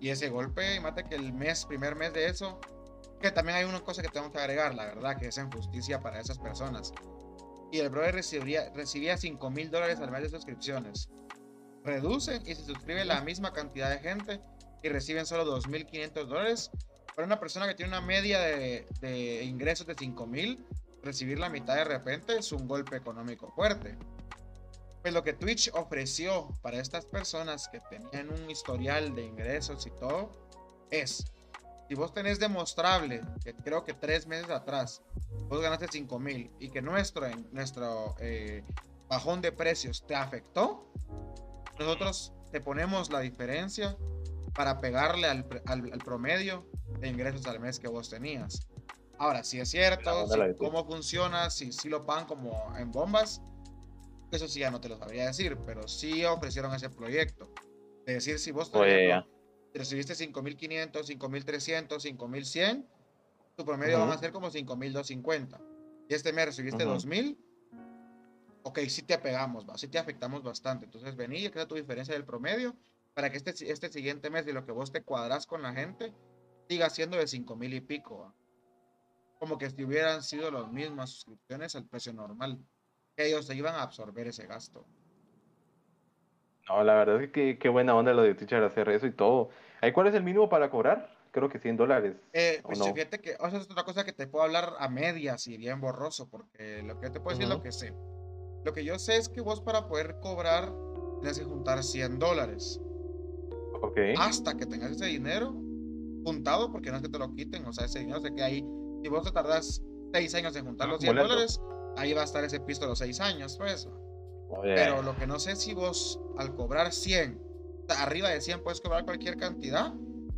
y ese golpe, mate que el mes, primer mes de eso, que también hay una cosa que tengo que agregar, la verdad, que es injusticia para esas personas y el brother recibía, recibía 5 mil dólares al mes de suscripciones. Reduce y se suscribe la misma cantidad de gente y reciben solo 2.500 dólares. Para una persona que tiene una media de, de ingresos de 5 mil, recibir la mitad de repente es un golpe económico fuerte. Pues lo que Twitch ofreció para estas personas que tenían un historial de ingresos y todo es si vos tenés demostrable que creo que tres meses atrás vos ganaste 5 mil y que nuestro, nuestro eh, bajón de precios te afectó, nosotros te ponemos la diferencia para pegarle al, promedio de ingresos al mes que vos tenías. Ahora, si es cierto, cómo funciona, si, si lo pagan como en bombas, eso sí ya no te lo sabría decir, pero sí ofrecieron ese proyecto. De decir, si vos, recibiste 5.500, 5.300, 5.100, tu promedio va a ser como 5.250. Y este mes recibiste 2.000, ok, sí te apegamos, ¿va? sí te afectamos bastante. Entonces vení y crea tu diferencia del promedio para que este, este siguiente mes de lo que vos te cuadras con la gente siga siendo de 5.000 y pico. Como que si hubieran sido las mismas suscripciones al precio normal. Ellos se iban a absorber ese gasto. No, la verdad es que qué buena onda lo de Teacher hacer eso y todo. ¿Cuál es el mínimo para cobrar? Creo que 100 dólares. Eh, pues fíjate que, o sea, es otra cosa que te puedo hablar a medias y bien borroso, porque lo que te puedo decir es lo que sé. Lo que yo sé es que vos para poder cobrar tienes que juntar 100 dólares. Ok. Hasta que tengas ese dinero juntado, porque no es que te lo quiten, o sea, ese dinero se queda ahí. Si vos te tardas 6 años en juntar los 100 dólares, ahí va a estar ese pisto los 6 años, pues. Pero lo que no sé si vos al cobrar 100, arriba de 100 puedes cobrar cualquier cantidad.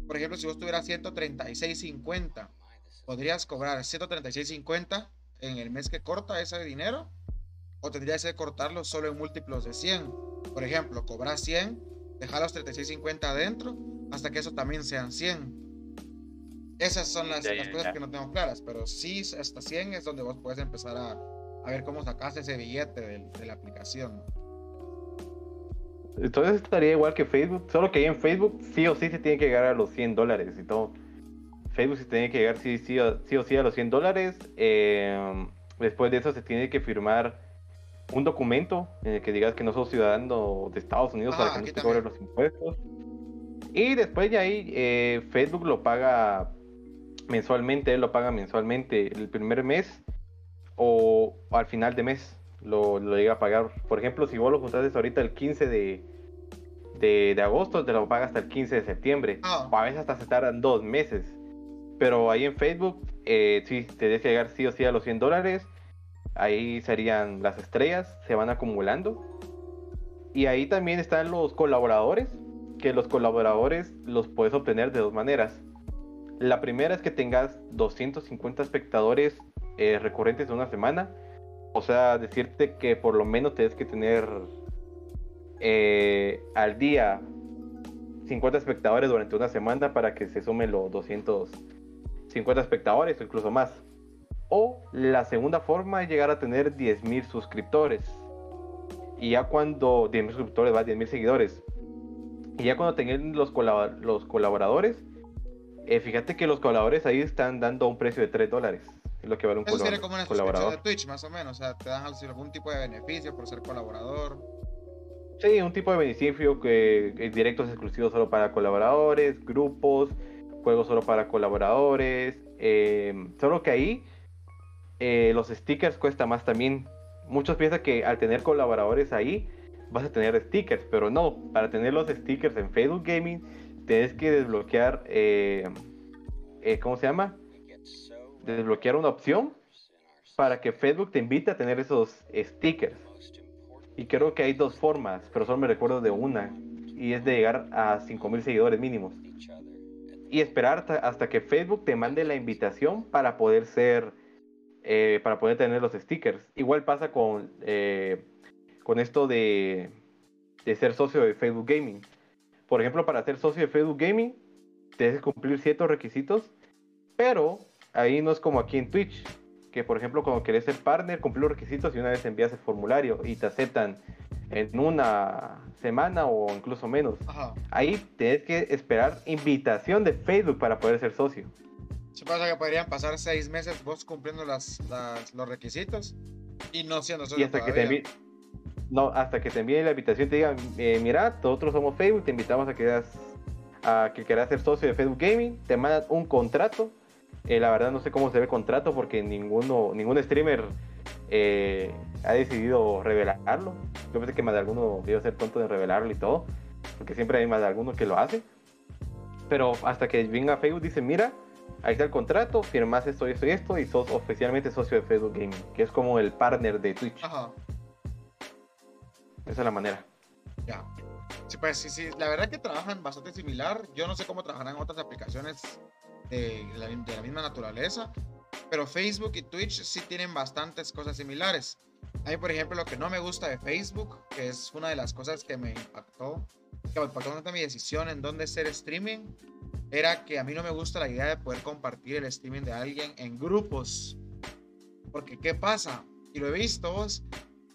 Por ejemplo, si vos tuvieras 136.50, podrías cobrar 136.50 en el mes que corta ese dinero o tendrías que cortarlo solo en múltiplos de 100. Por ejemplo, cobras 100, dejar los 36.50 adentro hasta que eso también sean 100. Esas son las, cosas que no tengo claras, pero sí hasta 100 es donde vos puedes empezar a, a ver cómo sacas ese billete de, la aplicación. Entonces estaría igual que Facebook, solo que ahí en Facebook sí o sí se tiene que llegar a los 100 dólares y todo. Facebook se tiene que llegar sí, sí, sí o sí a los 100 dólares. Eh, después de eso se tiene que firmar un documento en el que digas que no sos ciudadano de Estados Unidos para que no te cobren los impuestos. Y después de ahí, eh, Facebook lo paga mensualmente, él lo paga mensualmente el primer mes o al final de mes lo, llega a pagar. Por ejemplo, si vos lo juntaste ahorita el 15 de, de, agosto, te lo paga hasta el 15 de septiembre. Ah. O a veces hasta se tardan dos meses. Pero ahí en Facebook, eh, sí, te que llegar sí o sí a los 100 dólares. Ahí serían las estrellas, se van acumulando. Y ahí también están los colaboradores, que los colaboradores los puedes obtener de dos maneras. La primera es que tengas 250 espectadores eh, recurrentes de una semana. O sea, decirte que por lo menos tienes que tener eh, al día 50 espectadores durante una semana para que se sumen los 250 espectadores o incluso más. O la segunda forma es llegar a tener 10.000 suscriptores. Y ya cuando 10.000 suscriptores va a 10.000 seguidores. Y ya cuando tengan los, los colaboradores, eh, fíjate que los colaboradores ahí están dando un precio de 3 dólares. Lo que vale un Eso sería como una colaborador. de Twitch, más o menos. O sea, te dan algún tipo de beneficio por ser colaborador. Sí, un tipo de beneficio que es directos exclusivos solo para colaboradores, grupos, juegos solo para colaboradores. Eh, solo que ahí eh, los stickers cuesta más también. Muchos piensan que al tener colaboradores ahí vas a tener stickers, pero no. Para tener los stickers en Facebook Gaming tienes que desbloquear, eh, eh, ¿cómo se llama? Desbloquear una opción para que Facebook te invite a tener esos stickers. Y creo que hay dos formas, pero solo me recuerdo de una. Y es de llegar a 5000 seguidores mínimos. Y esperar hasta que Facebook te mande la invitación para poder ser eh, para poder tener los stickers. Igual pasa con, eh, con esto de, de ser socio de Facebook Gaming. Por ejemplo, para ser socio de Facebook Gaming, que cumplir ciertos requisitos, pero ahí no es como aquí en Twitch, que por ejemplo, cuando querés ser partner, cumplir los requisitos y una vez envías el formulario y te aceptan en una semana o incluso menos. Ahí tienes que esperar invitación de Facebook para poder ser socio. Se pasa que podrían pasar seis meses vos cumpliendo las, los requisitos y no siendo socio y hasta que te no hasta que te envíen la invitación te digan eh, mira nosotros somos Facebook te invitamos a que a que quieras ser socio de Facebook Gaming te mandan un contrato eh, la verdad no sé cómo se ve el contrato porque ninguno ningún streamer eh, ha decidido revelarlo yo pensé que más de alguno debe ser tonto de revelarlo y todo porque siempre hay más de alguno que lo hace pero hasta que venga Facebook dice mira ahí está el contrato, firmas esto, esto y esto, y sos oficialmente socio de Facebook Gaming, que es como el partner de Twitch. Ajá. Esa es la manera. Ya. Sí, pues sí, sí, la verdad que trabajan bastante similar. Yo no sé cómo trabajarán otras aplicaciones de la, misma naturaleza, pero Facebook y Twitch sí tienen bastantes cosas similares. A mí, por ejemplo, lo que no me gusta de Facebook, que es una de las cosas que me impactó, que me impactó bastante mi decisión en dónde hacer streaming, era que a mí no me gusta la idea de poder compartir el streaming de alguien en grupos. Porque, ¿qué pasa? Y lo he visto,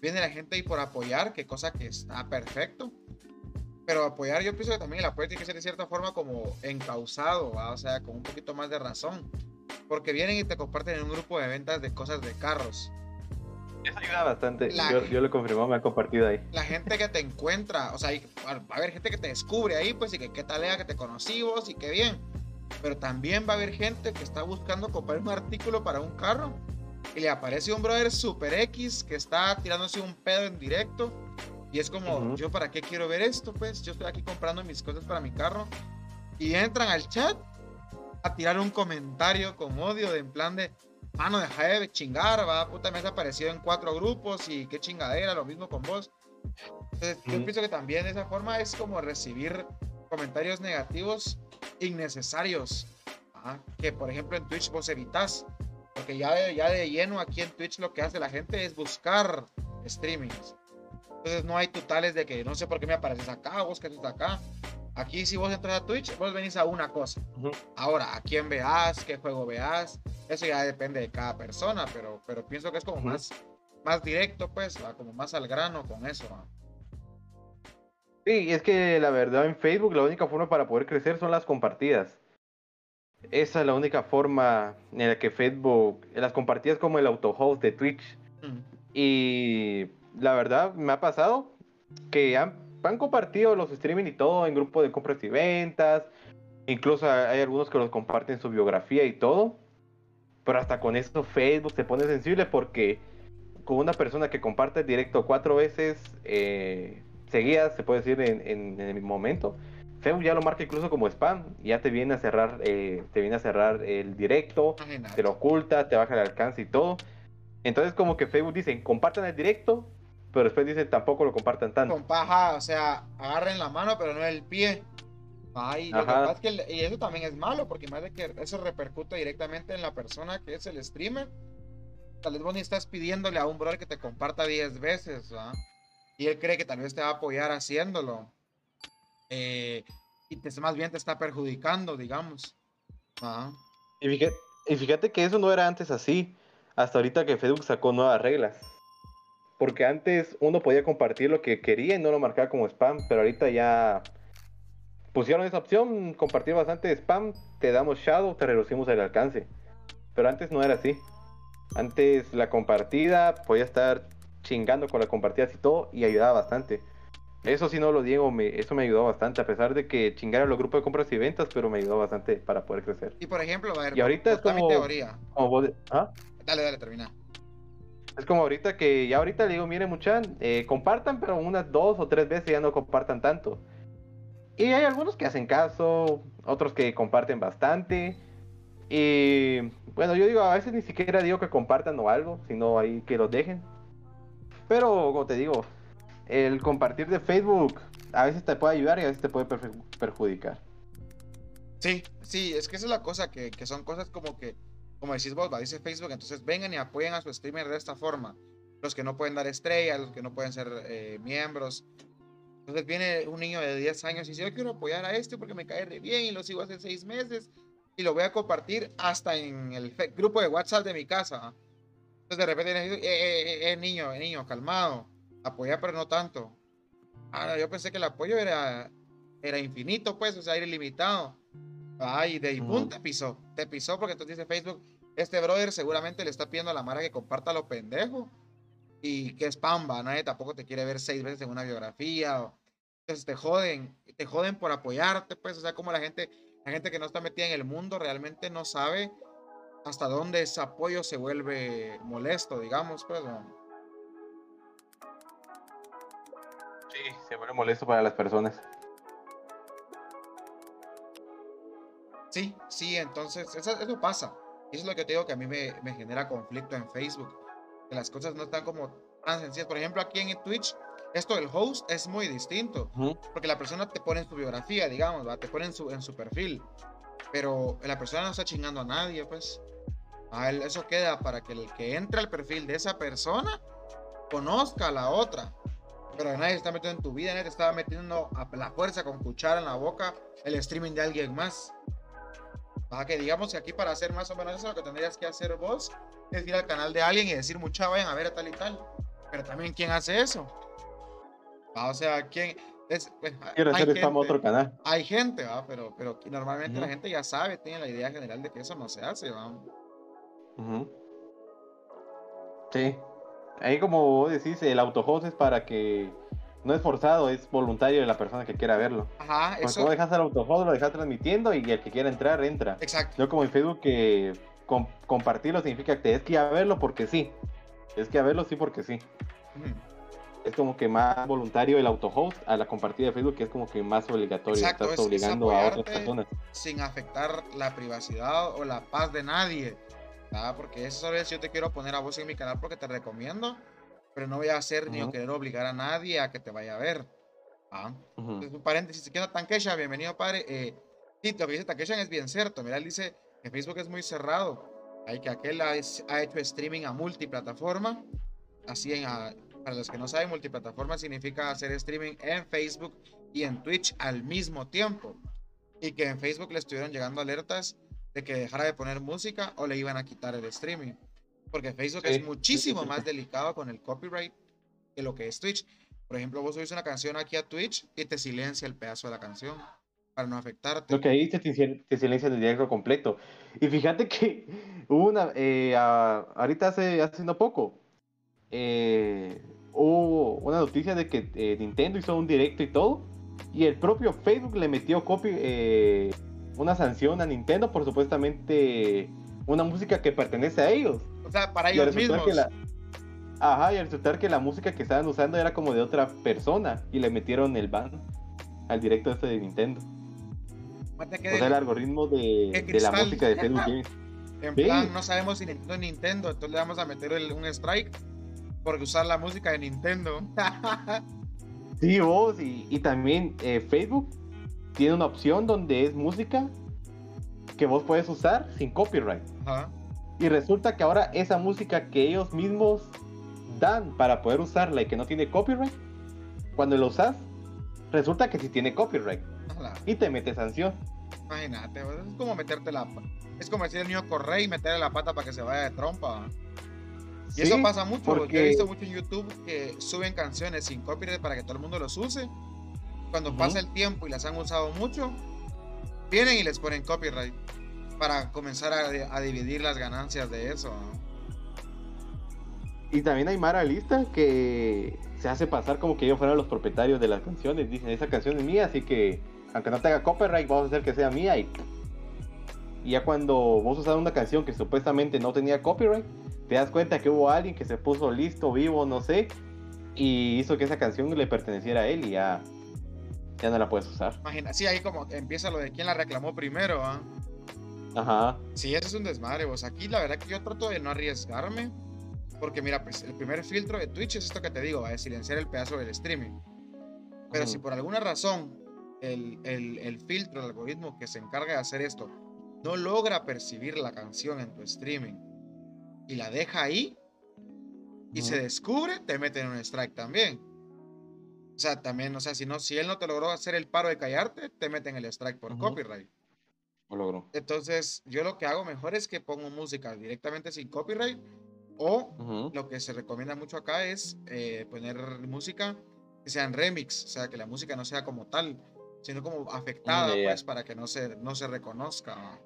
viene la gente ahí por apoyar, que cosa que está perfecto. Pero apoyar yo pienso que también el apoyo tiene que ser de cierta forma como encausado, o sea, con un poquito más de razón. Porque vienen y te comparten en un grupo de ventas de cosas de carros. Eso ayuda bastante. yo, yo, lo confirmó, me ha compartido ahí. La gente que te encuentra, o sea, va a haber gente que te descubre ahí, pues, y que qué tal que te conocí vos y qué bien. Pero también va a haber gente que está buscando comprar un artículo para un carro y le aparece un brother super X que está tirándose un pedo en directo. Y es como, ¿yo para qué quiero ver esto? Pues yo estoy aquí comprando mis cosas para mi carro. Y entran al chat a tirar un comentario con odio, de en plan de, mano, deja de chingar, va, puta, me has aparecido en cuatro grupos y qué chingadera, lo mismo con vos. Entonces, yo pienso que también de esa forma es como recibir comentarios negativos innecesarios, que por ejemplo en Twitch vos evitas, porque ya ya de lleno aquí en Twitch lo que hace la gente es buscar streamings. Entonces no hay tutales de que no sé por qué me apareces acá, vos que estás acá. Aquí si vos entras a Twitch, vos venís a una cosa. Ahora, a quién veas, qué juego veas, eso ya depende de cada persona, pero, pero pienso que es como más, más directo, pues, como más al grano con eso. Sí, es que la verdad en Facebook la única forma para poder crecer son las compartidas. Esa es la única forma en la que Facebook, las compartidas como el auto-host de Twitch. Y la verdad me ha pasado que han han compartido los streaming y todo en grupo de compras y ventas. Incluso hay algunos que los comparten su biografía y todo. Pero hasta con eso Facebook se pone sensible porque con una persona que comparte directo cuatro veces eh, seguidas, se puede decir en, el momento, Facebook ya lo marca incluso como spam, ya te viene a cerrar, eh, te viene a cerrar el directo, te lo oculta, te baja el alcance y todo. Entonces como que Facebook dice, compartan el directo, pero después dicen tampoco lo compartan tanto. Con paja, o sea, agarren la mano pero no el pie. Ay, lo que pasa es que y eso también es malo, porque más de que eso repercute directamente en la persona que es el streamer. Tal vez vos ni estás pidiéndole a un brother que te comparta 10 veces, Y él cree que tal vez te va a apoyar haciéndolo. Eh, y te, más bien te está perjudicando, digamos. Y, fíjate, y fíjate que eso no era antes así, hasta ahorita que Facebook sacó nuevas reglas. Porque antes uno podía compartir lo que quería y no lo marcaba como spam, pero ahorita ya pusieron esa opción, compartir bastante spam, te damos shadow, te reducimos el alcance. Pero antes no era así. Antes la compartida podía estar chingando con la compartida y todo y ayudaba bastante. Eso sí no lo digo, me, eso me ayudó bastante, a pesar de que chingara los grupos de compras y ventas, pero me ayudó bastante para poder crecer. Y por ejemplo, a ver, y ahorita es como, teoría. ¿ah? Dale, dale, termina. Es como ahorita que ya ahorita le digo, miren muchan, eh, compartan, pero unas dos o tres veces ya no compartan tanto. Y hay algunos que hacen caso, otros que comparten bastante. Y bueno, yo digo, a veces ni siquiera digo que compartan o algo, sino ahí que los dejen. Pero, como te digo, el compartir de Facebook a veces te puede ayudar y a veces te puede perjudicar. Sí, sí, es que esa es la cosa, que, que son cosas como que, como decís vos, va, dice Facebook, entonces vengan y apoyen a su streamer de esta forma. Los que no pueden dar estrellas, los que no pueden ser eh, miembros, entonces viene un niño de 10 años y dice, yo quiero apoyar a este porque me cae re bien y lo sigo hace 6 meses y lo voy a compartir hasta en el grupo de WhatsApp de mi casa. Entonces de repente viene, eh, eh, eh, eh, niño, niño, calmado, apoyar pero no tanto. Ah, yo pensé que el apoyo era, era infinito, pues, o sea, era ilimitado. Ay, de ahí, te pisó, te pisó porque entonces dice Facebook, este brother seguramente le está pidiendo a la Mara que comparta lo pendejo y que es pamba, nadie tampoco te quiere ver seis veces en una biografía. O, entonces te joden, te joden por apoyarte, pues, o sea, como la gente, la gente que no está metida en el mundo realmente no sabe hasta dónde ese apoyo se vuelve molesto, digamos, pues. Sí, se vuelve molesto para las personas. Sí, sí, entonces eso, eso pasa. Eso es lo que te digo que a mí me, me genera conflicto en Facebook las cosas no están como tan sencillas. Por ejemplo, aquí en Twitch, esto del host es muy distinto, porque la persona te pone en su biografía, digamos, te pone en su, en su perfil, pero la persona no está chingando a nadie, pues. A él, eso queda para que el que entre al perfil de esa persona conozca a la otra. Pero nadie está metiendo en tu vida, nadie te está metiendo a la fuerza con cuchara en la boca el streaming de alguien más. Que digamos que aquí para hacer más o menos eso lo que tendrías que hacer vos es ir al canal de alguien y decir, mucha vayan a ver a tal y tal. Pero también, ¿quién hace eso? Ah, o sea, ¿quién? Es, pues, Quiero hacer gente, otro canal. Hay gente, ¿va? Pero, pero normalmente la gente ya sabe, tiene la idea general de que eso no se hace, ¿va? Sí. Ahí como vos decís, el autohost es para que no es forzado, es voluntario de la persona que quiera verlo. Ajá, Cuando eso. dejas al autohost, lo dejas transmitiendo y el que quiera entrar, entra. Exacto. Yo como en Facebook que compartirlo significa que tienes que a verlo porque sí. Es que a verlo sí porque sí. Es como que más voluntario el autohost a la compartida de Facebook, que es como que más obligatorio. Estás obligando a otras personas. Sin afectar la privacidad o la paz de nadie. Porque eso es, yo te quiero poner a vos en mi canal porque te recomiendo, pero no voy a hacer ni a querer obligar a nadie a que te vaya a ver. ¿ah? un paréntesis, si queda Tankesha, bienvenido padre. Eh, sí, lo que dice Tankesha es bien cierto. Mira, él dice, que Facebook es muy cerrado. Hay que aquel ha, hecho streaming a multiplataforma. Así en, para los que no saben, multiplataforma significa hacer streaming en Facebook y en Twitch al mismo tiempo. Y que en Facebook le estuvieron llegando alertas de que dejara de poner música o le iban a quitar el streaming. Porque Facebook es muchísimo más delicado con el copyright que lo que es Twitch. Por ejemplo, vos subís una canción aquí a Twitch y te silencia el pedazo de la canción para no afectarte. Lo que ahí te, te silencia el directo completo. Y fíjate que hubo una, eh, ahorita hace, hace no poco, eh, hubo una noticia de que eh, Nintendo hizo un directo y todo, y el propio Facebook le metió copy, eh, una sanción a Nintendo por supuestamente una música que pertenece a ellos. O sea, para ellos mismos. Ajá, y al resultar que la música que estaban usando era como de otra persona y le metieron el ban al directo este de Nintendo. O sea, el algoritmo de, la música de Facebook En plan, no sabemos si Nintendo es Nintendo, entonces le vamos a meter un strike por usar la música de Nintendo. sí, vos, y, también eh, Facebook tiene una opción donde es música que vos puedes usar sin copyright. Y resulta que ahora esa música que ellos mismos dan para poder usarla y que no tiene copyright, cuando lo usas, resulta que sí tiene copyright. Y te mete sanción. Imagínate, es como meterte la. Es como decir el niño corre y meterle la pata para que se vaya de trompa. Y eso pasa mucho. Porque... Yo he visto mucho en YouTube que suben canciones sin copyright para que todo el mundo los use. Cuando pasa el tiempo y las han usado mucho, vienen y les ponen copyright para comenzar a, dividir las ganancias de eso. Y también hay Mara Lista que se hace pasar como que ellos fueran los propietarios de las canciones. Dicen, esa canción es mía, así que aunque no tenga copyright, vamos a hacer que sea mía. Y, ya cuando vos usas una canción que supuestamente no tenía copyright, te das cuenta que hubo alguien que se puso listo, vivo, no sé, y hizo que esa canción le perteneciera a él y ya, ya no la puedes usar. Imagina, sí, ahí como empieza lo de quién la reclamó primero, ¿ah? Ajá. Sí, eso es un desmadre, vos. Aquí la verdad que yo trato de no arriesgarme porque mira, pues el primer filtro de Twitch es esto que te digo, va a silenciar el pedazo del streaming. Pero si por alguna razón el, el, filtro, el algoritmo que se encarga de hacer esto, no logra percibir la canción en tu streaming y la deja ahí y se descubre, te meten en un strike también. O sea, también, o sea, si no, si él no te logró hacer el paro de callarte, te meten el strike por copyright. Lo logró. Entonces, yo lo que hago mejor es que pongo música directamente sin copyright o lo que se recomienda mucho acá es eh, poner música que sea en remix, o sea, que la música no sea como tal, sino como afectada, pues, para que no se, no se reconozca.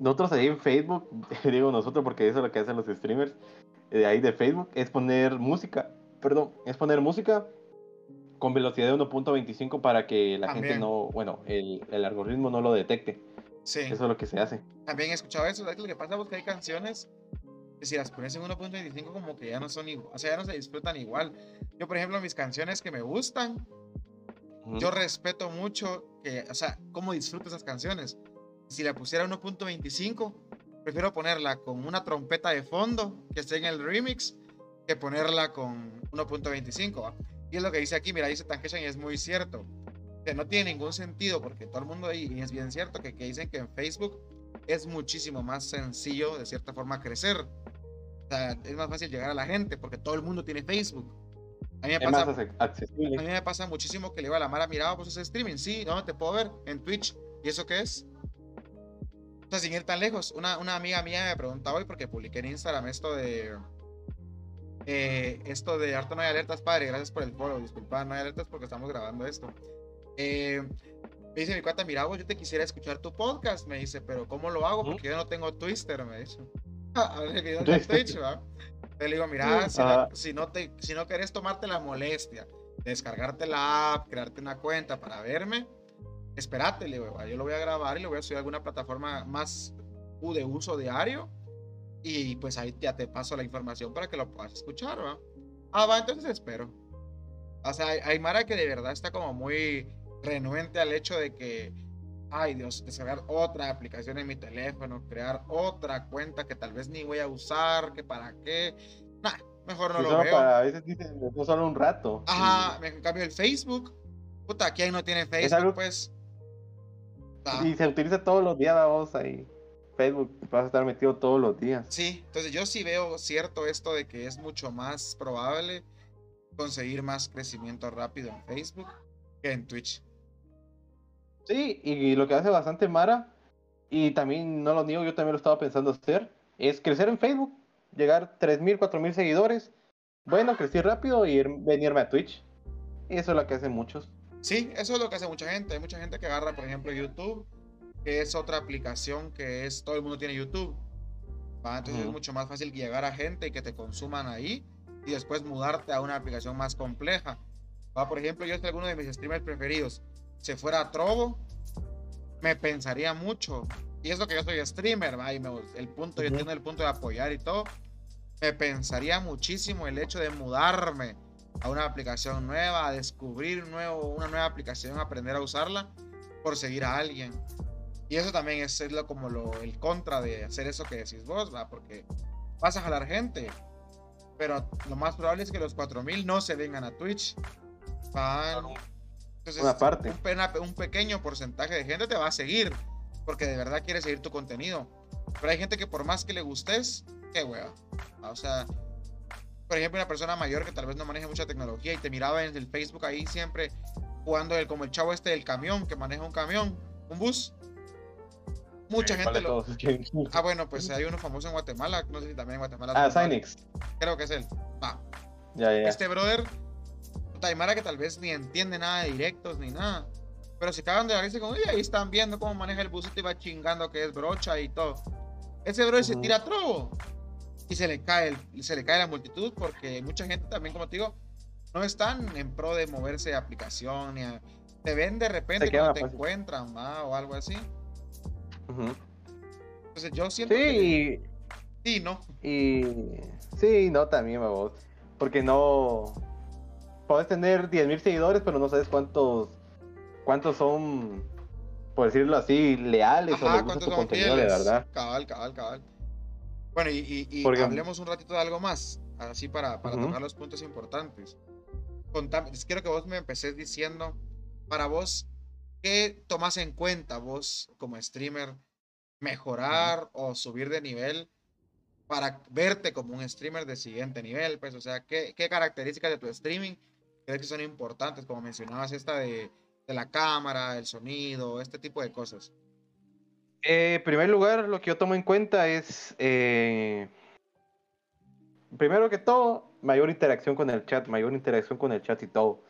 Nosotros ahí en Facebook, digo nosotros porque eso es lo que hacen los streamers de ahí de Facebook, es poner música, perdón, es poner música con velocidad de 1.25 para que la gente no, bueno, el, el algoritmo no lo detecte. Sí. Eso es lo que se hace. También he escuchado eso. Lo que pasa es que hay canciones que si las pones en 1.25 como que ya no son igual. O sea, ya no se disfrutan igual. Yo, por ejemplo, mis canciones que me gustan, yo respeto mucho que, o sea, cómo disfruto esas canciones. Si la pusiera 1.25, prefiero ponerla con una trompeta de fondo que esté en el remix que ponerla con 1.25. Y es lo que dice aquí, mira, dice Tankeshan y es muy cierto que no tiene ningún sentido porque todo el mundo ahí, y es bien cierto que, que dicen que en Facebook es muchísimo más sencillo de cierta forma crecer. O sea, es más fácil llegar a la gente porque todo el mundo tiene Facebook. A mí me, pasa, a mí me pasa muchísimo que le digo a la Mara, mira, pues es streaming, sí, ¿dónde te puedo ver? En Twitch. ¿Y eso qué es? O sea, sin ir tan lejos, una, una amiga mía me preguntaba hoy porque publiqué en Instagram esto de... Eh, esto de harto no hay alertas, padre, gracias por el follow, disculpa, no hay alertas porque estamos grabando esto. Eh, me dice mi cuata, mira, vos, yo te quisiera escuchar tu podcast. Me dice, pero ¿cómo lo hago? Porque yo no tengo Twister, me dice. a ver, video de Twitch, ¿va? le digo, mira, si, no te, si no querés tomarte la molestia, descargarte la app, crearte una cuenta para verme, espérate, le digo, yo lo voy a grabar y lo voy a subir a alguna plataforma más de uso diario. Y pues ahí ya te paso la información para que lo puedas escuchar, ¿va? Ah, va, entonces espero. O sea, hay, Mara que de verdad está como muy renuente al hecho de que, ay Dios, descargar otra aplicación en mi teléfono, crear otra cuenta que tal vez ni voy a usar, que para qué. Nah, mejor no lo veo. a veces dicen, solo un rato. Ajá, en cambio el Facebook, puta, aquí no tiene Facebook, pues. Y se utiliza todos los días, vamos ahí. Facebook, vas a estar metido todos los días. Sí, entonces yo sí veo cierto esto de que es mucho más probable conseguir más crecimiento rápido en Facebook que en Twitch. Sí, y lo que hace bastante Mara, y también no lo niego, yo también lo estaba pensando hacer, es crecer en Facebook, llegar 3.000, 4.000 seguidores. Bueno, crecer rápido y venirme a Twitch. Y eso es lo que hacen muchos. Sí, eso es lo que hace mucha gente. Hay mucha gente que agarra, por ejemplo, YouTube, que es otra aplicación que es, todo el mundo tiene YouTube. Entonces es mucho más fácil llegar a gente y que te consuman ahí y después mudarte a una aplicación más compleja. ¿va? Por ejemplo, yo si alguno de mis streamers preferidos se fuera a Trovo, me pensaría mucho. Y es lo que yo soy streamer, ¿va? Y el punto, yo tengo el punto de apoyar y todo. Me pensaría muchísimo el hecho de mudarme a una aplicación nueva, a descubrir nuevo, una nueva aplicación, aprender a usarla por seguir a alguien. Y eso también es, lo, como lo, el contra de hacer eso que decís vos, ¿va? Porque vas a jalar gente. Pero lo más probable es que los 4000 no se vengan a Twitch. Van. Entonces, una parte. Un, un, pequeño porcentaje de gente te va a seguir. Porque de verdad quiere seguir tu contenido. Pero hay gente que por más que le gustes, qué hueva. O sea, por ejemplo, una persona mayor que tal vez no maneja mucha tecnología y te miraba en el Facebook ahí siempre jugando el, como el chavo este del camión, que maneja un camión, un bus. Mucha gente lo. Ah, bueno, pues hay uno famoso en Guatemala, no sé si también en Guatemala. Ah, Cynix. Creo que es él. Va. Ya, ya. Este brother, Taimara que tal vez ni entiende nada de directos ni nada. Pero se acaban de como, y ahí están viendo cómo maneja el busito y va chingando que es brocha y todo. Ese brother se tira trobo y se le cae se le cae la multitud porque mucha gente también, como te digo, no están en pro de moverse de aplicación, ni te ven de repente cuando te encuentran o algo así. Entonces yo siento sí, que... Sí, ¿no? Y... Sí, no, también, vos. Porque no... Puedes tener 10.000 seguidores, pero no sabes cuántos... Cuántos son, por decirlo así, leales o les gusta tu contenido de verdad. Cabal, cabal, cabal. Bueno, y, y, hablemos un ratito de algo más, así para, para tocar los puntos importantes. Contame, quiero que vos me empecés diciendo, para vos, ¿qué tomas en cuenta vos como streamer? ¿Mejorar o subir de nivel para verte como un streamer de siguiente nivel? Pues, o sea, ¿qué, qué características de tu streaming crees que son importantes? Como mencionabas, esta de, de la cámara, el sonido, este tipo de cosas. Eh, en primer lugar, lo que yo tomo en cuenta es, eh, primero que todo, mayor interacción con el chat, mayor interacción con el chat y todo.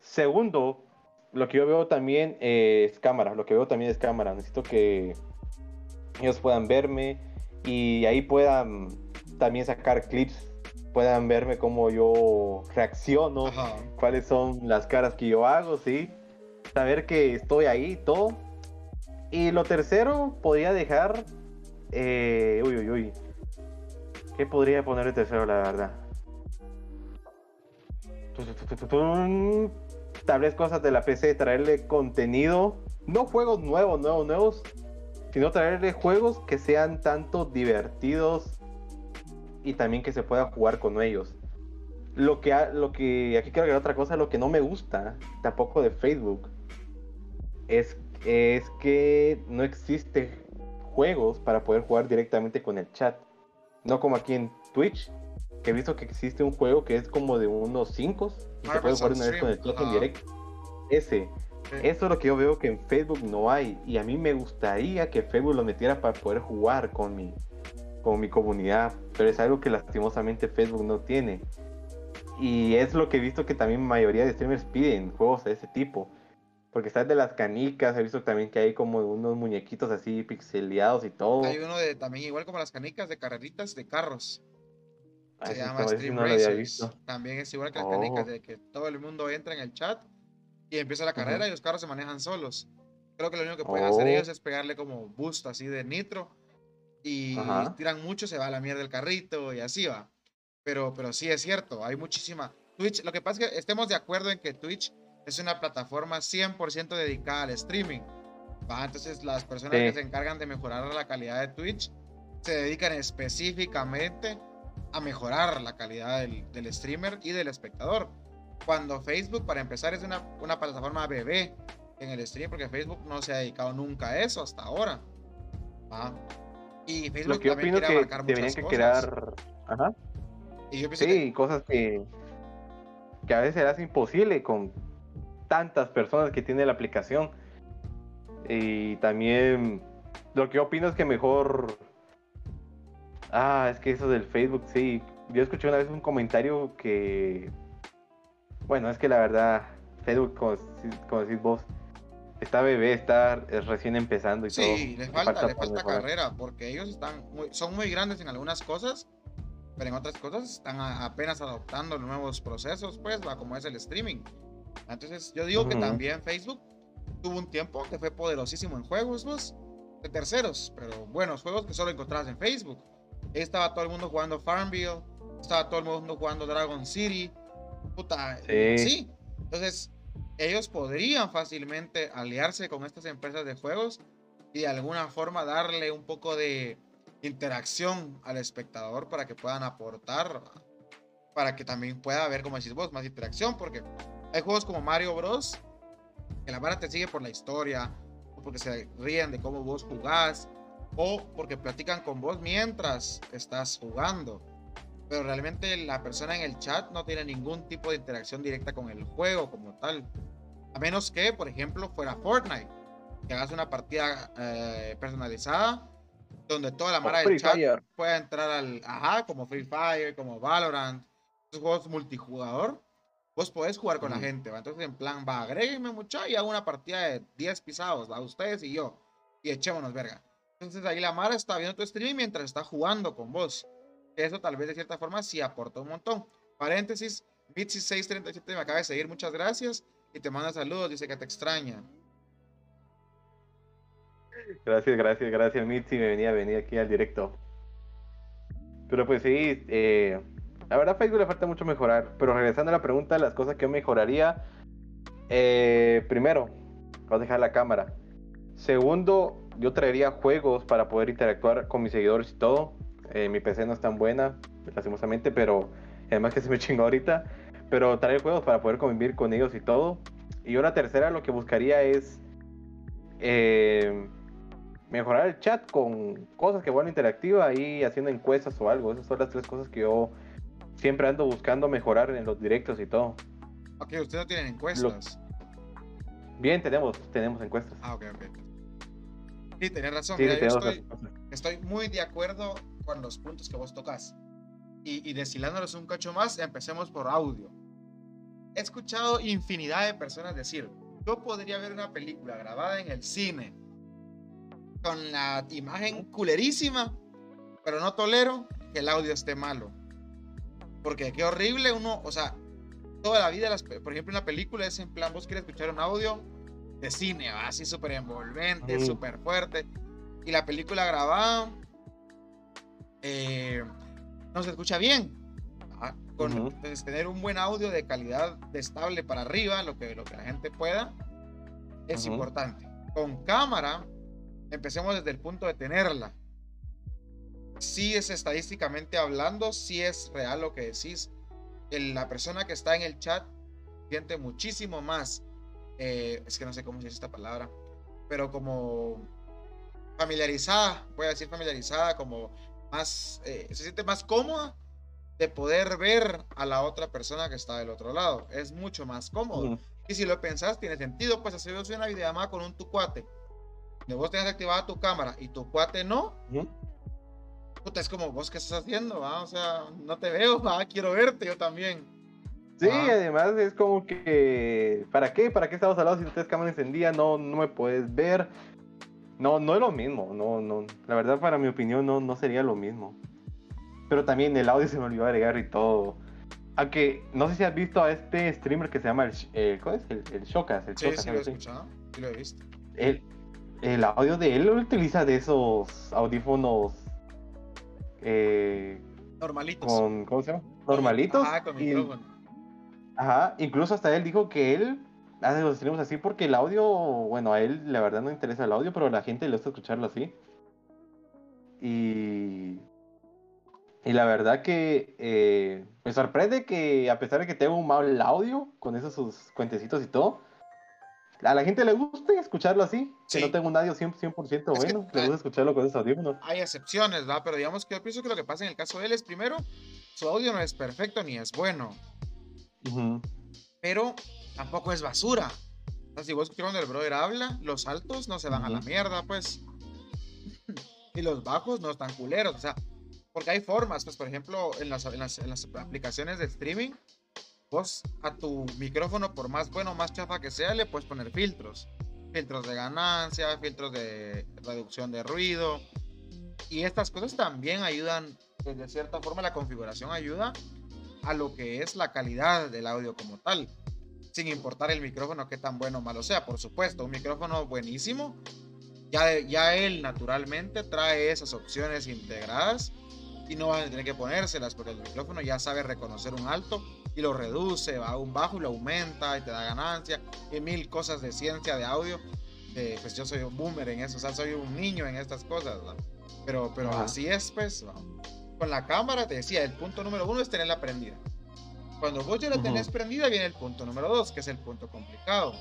Segundo, lo que yo veo también es cámara, lo que veo también es cámara. Necesito que ellos puedan verme y ahí puedan también sacar clips, puedan verme cómo yo reacciono, cuáles son las caras que yo hago, ¿sí? Saber que estoy ahí, todo y lo tercero, podría dejar. Eh, uy, uy, uy. ¿Qué podría poner el tercero, la verdad? Tal cosas de la PC, traerle contenido. No juegos nuevos, nuevos, nuevos. Sino traerle juegos que sean tanto divertidos y también que se pueda jugar con ellos. Lo que, lo que aquí quiero agregar otra cosa, lo que no me gusta tampoco de Facebook es es que no existe juegos para poder jugar directamente con el chat. No como aquí en Twitch, que he visto que existe un juego que es como de unos 5 y se puede jugar una vez con el chat en directo. Ese. Eso es lo que yo veo que en Facebook no hay. Y a mí me gustaría que Facebook lo metiera para poder jugar con mi, con mi comunidad. Pero es algo que lastimosamente Facebook no tiene. Y es lo que he visto que también la mayoría de streamers piden, juegos de ese tipo. Porque está de las canicas, he visto también que hay como unos muñequitos así pixeleados y todo. Hay uno de también igual como las canicas de carreritas de carros. Se llama Stream no También es igual que las canicas oh. de que todo el mundo entra en el chat y empieza la carrera y los carros se manejan solos. Creo que lo único que pueden hacer oh. ellos es pegarle como boost así de nitro y tiran mucho, se va a la mierda del carrito y así va. Pero, pero sí es cierto, hay muchísima. Twitch, lo que pasa es que estemos de acuerdo en que Twitch es una plataforma 100% dedicada al streaming. Entonces las personas que se encargan de mejorar la calidad de Twitch se dedican específicamente a mejorar la calidad del, streamer y del espectador. Cuando Facebook, para empezar, es una, una plataforma bebé en el stream, porque Facebook no se ha dedicado nunca a eso hasta ahora. Y Facebook Lo también quiere abarcar muchas que crear... Ajá. Y yo sí, cosas que, que a veces hace imposible con tantas personas que tiene la aplicación. Y también lo que yo opino es que mejor... Ah, es que eso del Facebook, sí. Yo escuché una vez un comentario que... Bueno, es que la verdad, Facebook, como, decís vos, está bebé, está recién empezando y sí, todo. Sí, le falta, le falta carrera, porque ellos están son muy grandes en algunas cosas, pero en otras cosas están apenas adoptando nuevos procesos, pues, va como es el streaming. Entonces, yo digo que también Facebook tuvo un tiempo que fue poderosísimo en juegos, pues, de terceros, pero buenos juegos que solo encontrabas en Facebook. Estaba todo el mundo jugando Farmville, estaba todo el mundo jugando Dragon City. Puta, sí. Entonces, ellos podrían fácilmente aliarse con estas empresas de juegos y de alguna forma darle un poco de interacción al espectador para que puedan aportar, para que también pueda haber, como decís vos, más interacción, porque hay juegos como Mario Bros. que la vara te sigue por la historia, porque se ríen de cómo vos jugás, o porque platican con vos mientras estás jugando. Pero realmente la persona en el chat no tiene ningún tipo de interacción directa con el juego como tal. A menos que, por ejemplo, fuera Fortnite. Que hagas una partida eh, personalizada donde toda la mara del chat pueda entrar al. Ajá, como Free Fire, como Valorant. Esos juegos multijugador. Vos podés jugar con la gente, ¿va? Entonces, en plan, va, agrégueme mucha y hago una partida de 10 pisados, ¿va? Ustedes y yo. Y echémonos, verga. Entonces, ahí la Mara está viendo tu stream mientras está jugando con vos. Eso tal vez de cierta forma sí aporta un montón. Paréntesis, Mitzi637 me acaba de seguir, muchas gracias. Y te manda saludos, dice que te extraña. Gracias, gracias, gracias Mitzi, me venía a venir aquí al directo. Pero pues sí, eh, la verdad Facebook le falta mucho mejorar. Pero regresando a la pregunta, las cosas que yo mejoraría. Eh, primero, vas a dejar la cámara. Segundo, yo traería juegos para poder interactuar con mis seguidores y todo. Eh, mi PC no es tan buena, lastimosamente, pero además que se me chingó ahorita. Pero traer juegos para poder convivir con ellos y todo. Y una tercera, lo que buscaría es eh, mejorar el chat con cosas que vuelvan interactiva ahí haciendo encuestas o algo. Esas son las tres cosas que yo siempre ando buscando mejorar en los directos y todo. Ok, ustedes no tienen encuestas. Bien, tenemos, tenemos encuestas. Ah, ok, ok. Sí, tenés razón. estoy, estoy, muy de acuerdo con los puntos que vos tocas. Y, y deshilándolos un cacho más, empecemos por audio. He escuchado infinidad de personas decir, yo podría ver una película grabada en el cine con la imagen culerísima, pero no tolero que el audio esté malo. Porque qué horrible uno, o sea, toda la vida, las, por ejemplo, una película es en plan, vos quieres escuchar un audio de cine, así súper envolvente, súper fuerte, y la película grabada eh, no se escucha bien. Con, Entonces, tener un buen audio de calidad de estable para arriba, lo que, lo que la gente pueda, es importante. Con cámara, empecemos desde el punto de tenerla. Si es estadísticamente hablando, si es real lo que decís. la persona que está en el chat siente muchísimo más, eh, es que no sé cómo se dice esta palabra, pero como familiarizada, voy a decir familiarizada, como más, eh, se siente más cómoda de poder ver a la otra persona que está del otro lado. Es mucho más cómodo. Y si lo pensás, tiene sentido, pues hacer una videollamada con un tu cuate de vos tengas activada tu cámara y tu cuate no, puta, es como vos qué estás haciendo, o sea, no te veo, quiero verte yo también. Sí, además es como que, ¿para qué? ¿Para qué estamos al lado si tú tienes cámara encendida? No, no me puedes ver. No, no es lo mismo, no, no. La verdad, para mi opinión, no, no sería lo mismo. Pero también el audio se me olvidó agregar y todo. Aunque no sé si has visto a este streamer que se llama el, el ¿cómo es? El, el Shokas. El sí, sí, lo he escuchado, sí lo he visto. Él, el audio de él lo utiliza de esos audífonos eh, normalitos. Con, ¿Cómo se llama? Normalitos. Ajá, con micrófono. Ajá, incluso hasta él dijo que él hace los streams así porque el audio, bueno, a él la verdad no interesa el audio, pero a la gente le gusta escucharlo así. Y. Y la verdad que eh, me sorprende que a pesar de que tengo un mal audio con esos sus cuentecitos y todo, a la gente le gusta escucharlo así. Que no tengo un audio 100%, bueno, le gusta escucharlo con esos audífonos. Hay excepciones, ¿verdad? Pero digamos que yo pienso que lo que pasa en el caso de él es, primero, su audio no es perfecto ni es bueno. Pero tampoco es basura. O sea, si vos escuchas cuando el brother habla, los altos no se van a la mierda, pues. y los bajos no están culeros. O sea, porque hay formas, pues, por ejemplo, en las, en las, en las aplicaciones de streaming vos a tu micrófono, por más bueno o más chafa que sea, le puedes poner filtros. Filtros de ganancia, filtros de reducción de ruido. Y estas cosas también ayudan de cierta forma la configuración ayuda a lo que es la calidad del audio como tal. Sin importar el micrófono, que tan bueno o malo sea. Por supuesto, un micrófono buenísimo. Ya, ya él naturalmente trae esas opciones integradas y no van a tener que ponérselas porque el micrófono ya sabe reconocer un alto y lo reduce, va a un bajo y lo aumenta y te da ganancia y mil cosas de ciencia de audio. pues yo soy un boomer en eso, o sea, soy un niño en estas cosas, pero, pero así es, pues. Con la cámara te decía, el punto número uno es tenerla prendida. Cuando vos ya la tenés prendida, viene el punto número dos, que es el punto complicado,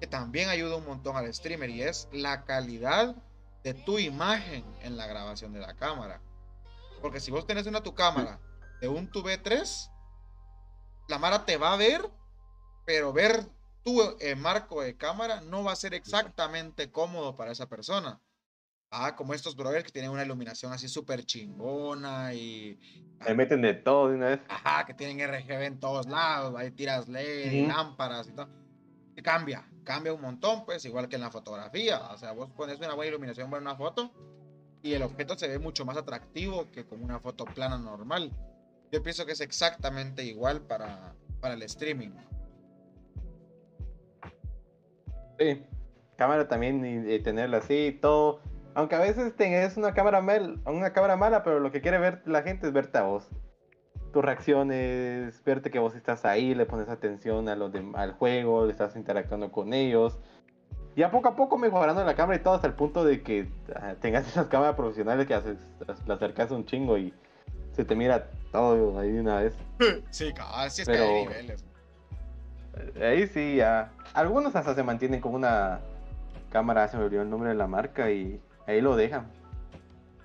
que también ayuda un montón al streamer y es la calidad de tu imagen en la grabación de la cámara. Porque si vos tenés una tu cámara de un tu B3, la Mara te va a ver, pero ver tu eh, marco de cámara no va a ser exactamente cómodo para esa persona. Ah, como estos brothers que tienen una iluminación así súper chingona y. Se meten de todo de una vez. Ajá, que tienen RGB en todos lados, hay tiras LED, lámparas y todo. Y cambia, cambia un montón, pues, igual que en la fotografía. O sea, vos pones una buena iluminación para una foto y el objeto se ve mucho más atractivo que con una foto plana normal. Yo pienso que es exactamente igual para, para el streaming. Sí, cámara también y, tenerla así, todo. Aunque a veces tenés una cámara, mal, una cámara mala, pero lo que quiere ver la gente es verte a vos. Tus reacciones, verte que vos estás ahí, le pones atención a los al juego, le estás interactuando con ellos ya poco a poco mejorando la cámara y todo hasta el punto de que ah, tengas esas cámaras profesionales que haces, la acercas un chingo y se te mira todo ahí de una vez. Sí, casi es que hay niveles. Ahí sí, ya. Algunos hasta se mantienen con una cámara, se me olvidó el nombre de la marca y ahí lo dejan.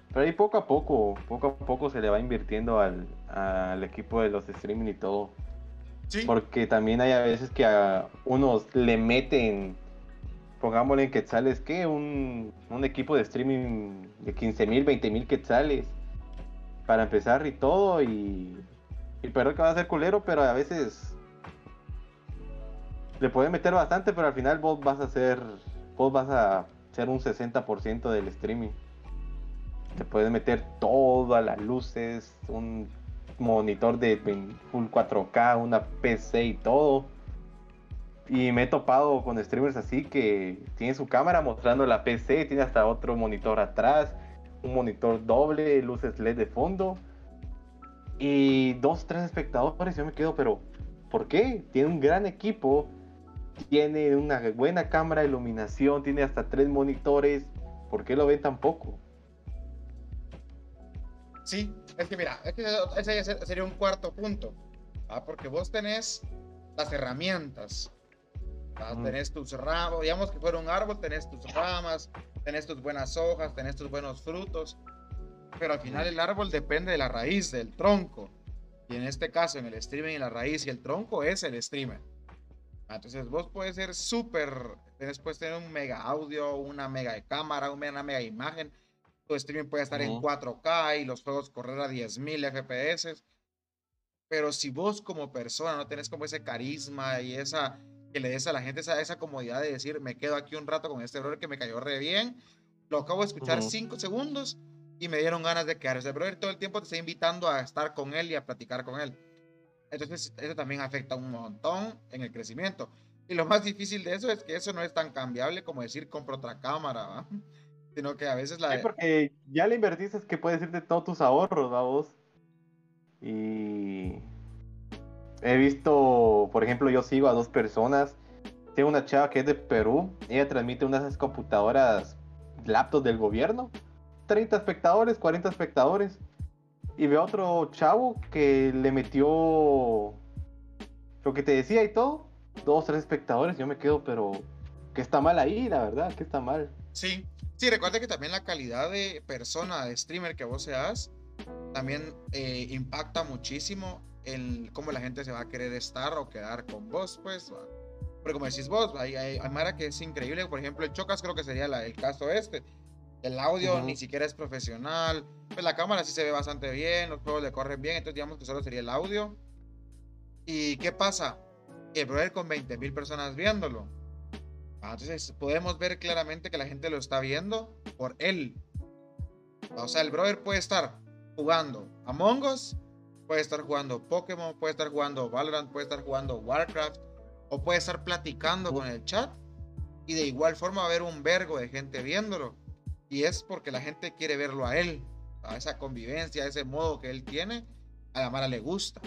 Pero ahí poco a poco, poco a poco se le va invirtiendo al, al equipo de los streaming y todo. ¿Sí? Porque también hay a veces que a unos le meten pongámosle en quetzales, ¿qué? Un, un equipo de streaming de 15 mil, 20 mil quetzales para empezar y todo. Y, y perdón que va a ser culero, pero a veces le puede meter bastante, pero al final vos vas a hacer, vos vas a ser un 60% del streaming. Te puedes meter todas las luces, un monitor de full 4K, una PC y todo y me he topado con streamers así que tiene su cámara mostrando la PC, tiene hasta otro monitor atrás, un monitor doble, luces LED de fondo y dos, tres espectadores. Yo me quedo, pero ¿por qué? Tiene un gran equipo, tiene una buena cámara de iluminación, tiene hasta tres monitores. ¿Por qué lo ven tan poco? Sí, es que mira, es que ese sería un cuarto punto. Porque vos tenés las herramientas Tenés tus ramas, digamos que fuera un árbol, tenés tus ramas, tenés tus buenas hojas, tenés tus buenos frutos, pero al final el árbol depende de la raíz, del tronco. Y en este caso, en el streaming, la raíz y el tronco es el streamer. Entonces vos puedes ser súper, puedes tener un mega audio, una mega cámara, una mega imagen. Tu streaming puede estar en 4K y los juegos correr a 10.000 FPS. Pero si vos como persona no tenés como ese carisma y esa, que le des a la gente esa, esa comodidad de decir, me quedo aquí un rato con este brother que me cayó re bien, lo acabo de escuchar cinco segundos y me dieron ganas de quedarse. El brother todo el tiempo te está invitando a estar con él y a platicar con él. Entonces, eso también afecta un montón en el crecimiento. Y lo más difícil de eso es que eso no es tan cambiable como decir compro otra cámara, sino que a veces la. Sí, porque ya le invertiste que puedes irte todos tus ahorros, vos. Y He visto, por ejemplo, yo sigo a dos personas. Tengo una chava que es de Perú. Ella transmite unas computadoras, laptops del gobierno. 30 espectadores, 40 espectadores. Y veo otro chavo que le metió lo que te decía y todo. Dos, tres espectadores. Yo me quedo, pero que está mal ahí, la verdad, que está mal. Sí, sí, recuerda que también la calidad de persona, de streamer que vos seas, también eh, impacta muchísimo el cómo la gente se va a querer estar o quedar con vos, pues. Pero como decís vos, hay, hay, Mara que es increíble. Por ejemplo, el Chocas creo que sería el caso este. El audio ni siquiera es profesional. Pues la cámara sí se ve bastante bien, los juegos le corren bien, entonces digamos que solo sería el audio. ¿Y qué pasa? El brother con 20 mil personas viéndolo. Ah, entonces podemos ver claramente que la gente lo está viendo por él. O sea, el brother puede estar jugando Among Us, puede estar jugando Pokémon, puede estar jugando Valorant, puede estar jugando Warcraft, o puede estar platicando con el chat. Y de igual forma va a haber un vergo de gente viéndolo. Y es porque la gente quiere verlo a él, a esa convivencia, a ese modo que él tiene. A la Mara le gusta.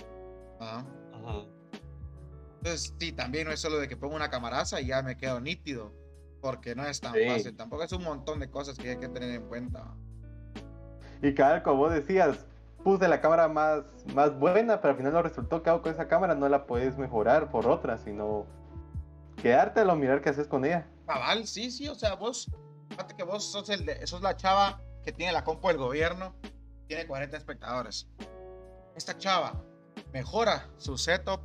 Entonces, sí, también no es solo de que pongo una camaraza y ya me quedo nítido. Porque no es tan fácil. Tampoco es un montón de cosas que hay que tener en cuenta. Y cada como vos decías, puse la cámara más, más buena, pero al final no resultó que hago con esa cámara, no la puedes mejorar por otra, sino quedártelo, mirar qué haces con ella. Cabal, sí, sí, o sea, vos, fíjate que vos sos, el de, sos la chava que tiene la compu del gobierno, tiene 40 espectadores. Esta chava mejora su setup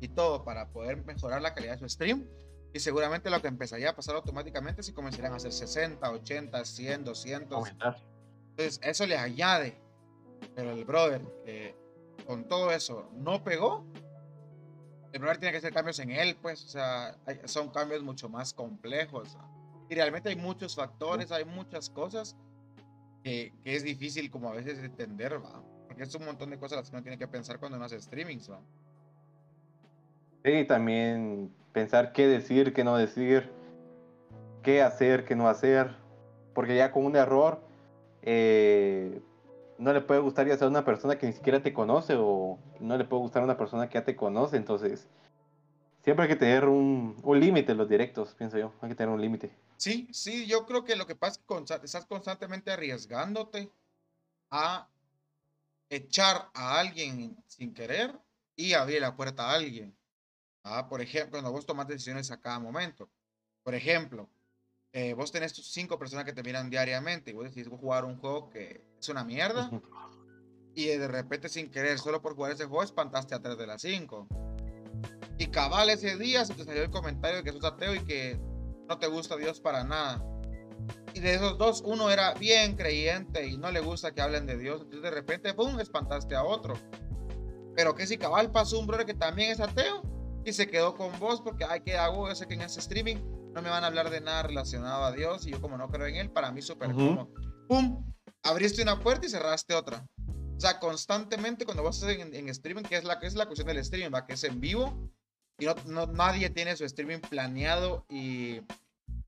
y todo para poder mejorar la calidad de su stream. Y seguramente lo que empezaría a pasar automáticamente si comenzarían a hacer 60, 80, 100, 200. Entonces, eso le añade pero el brother, con todo eso, no pegó. El brother tiene que hacer cambios en él, pues, o sea, son cambios mucho más complejos. Y realmente hay muchos factores, hay muchas cosas que, que, es difícil como a veces entender, ¿va? Porque es un montón de cosas las que uno tiene que pensar cuando uno hace streamings, ¿va? Sí, también pensar qué decir, qué no decir, qué hacer, qué no hacer. Porque ya con un error, eh, no le puede gustar ya sea una persona que ni siquiera te conoce o no le puede gustar a una persona que ya te conoce. Entonces, siempre hay que tener un, un límite en los directos, pienso yo. Hay que tener un límite. Sí, sí, yo creo que lo que pasa es que estás constantemente arriesgándote a echar a alguien sin querer y abrir la puerta a alguien. Ah, por ejemplo, cuando vos tomas decisiones a cada momento. Por ejemplo, eh, vos tenés cinco personas que te miran diariamente y vos decís jugar un juego que es una mierda y de repente sin querer, solo por jugar ese juego, espantaste a tres de las cinco. Y cabal ese día se te salió el comentario de que sos ateo y que no te gusta Dios para nada. Y de esos dos, uno era bien creyente y no le gusta que hablen de Dios. Entonces de repente, ¡pum!, espantaste a otro. Pero que si cabal pasó un brother que también es ateo y se quedó con vos porque, ay, ¿qué hago? Yo sé que en ese streaming no me van a hablar de nada relacionado a Dios y yo como no creo en Él, para mí súper como, ¡pum! Abriste una puerta y cerraste otra. O sea, constantemente cuando vas en, en streaming, que es la que es la cuestión del streaming, va que es en vivo y no, nadie tiene su streaming planeado y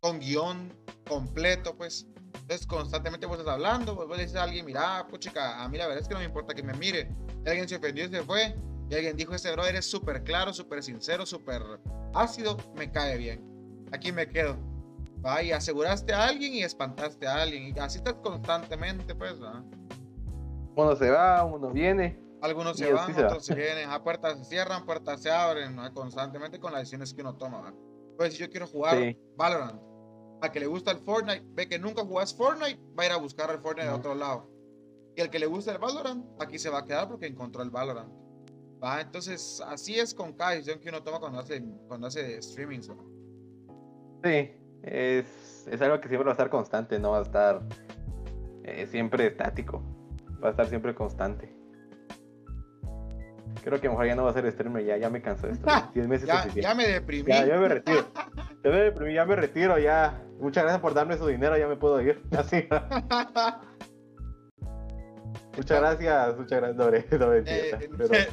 con guion completo, pues. Entonces constantemente vos estás hablando, vos, le dices a alguien, mira, puchica, a mí la verdad es que no me importa que me mire. Y alguien se ofendió y se fue. Y alguien dijo, este brother es súper claro, súper sincero, súper ácido, me cae bien aquí me quedo. Va, y aseguraste a alguien y espantaste a alguien. Y así estás constantemente, pues, Uno se va, uno viene. Algunos se van, otros se vienen. A puertas se cierran, puertas se abren, constantemente con las decisiones que uno toma. Pues si yo quiero jugar Valorant, a que le gusta el Fortnite, ve que nunca jugás Fortnite, va a ir a buscar el Fortnite de otro lado. Y el que le gusta el Valorant, aquí se va a quedar porque encontró el Valorant. ¿Va? Entonces, así es con cada decisión que uno toma cuando hace, cuando hace streaming. Sí, es, es, algo que siempre va a estar constante, no va a estar eh, siempre estático, va a estar siempre constante. Creo que mejor ya no va a ser streamer, ya, ya me canso de esto. meses ya, ya, me deprimí. Ya, ya me retiro. ya me deprimí, ya me retiro, ya. Muchas gracias por darme su dinero, ya me puedo ir. Así. muchas gracias, muchas gracias, Dobre. Eh,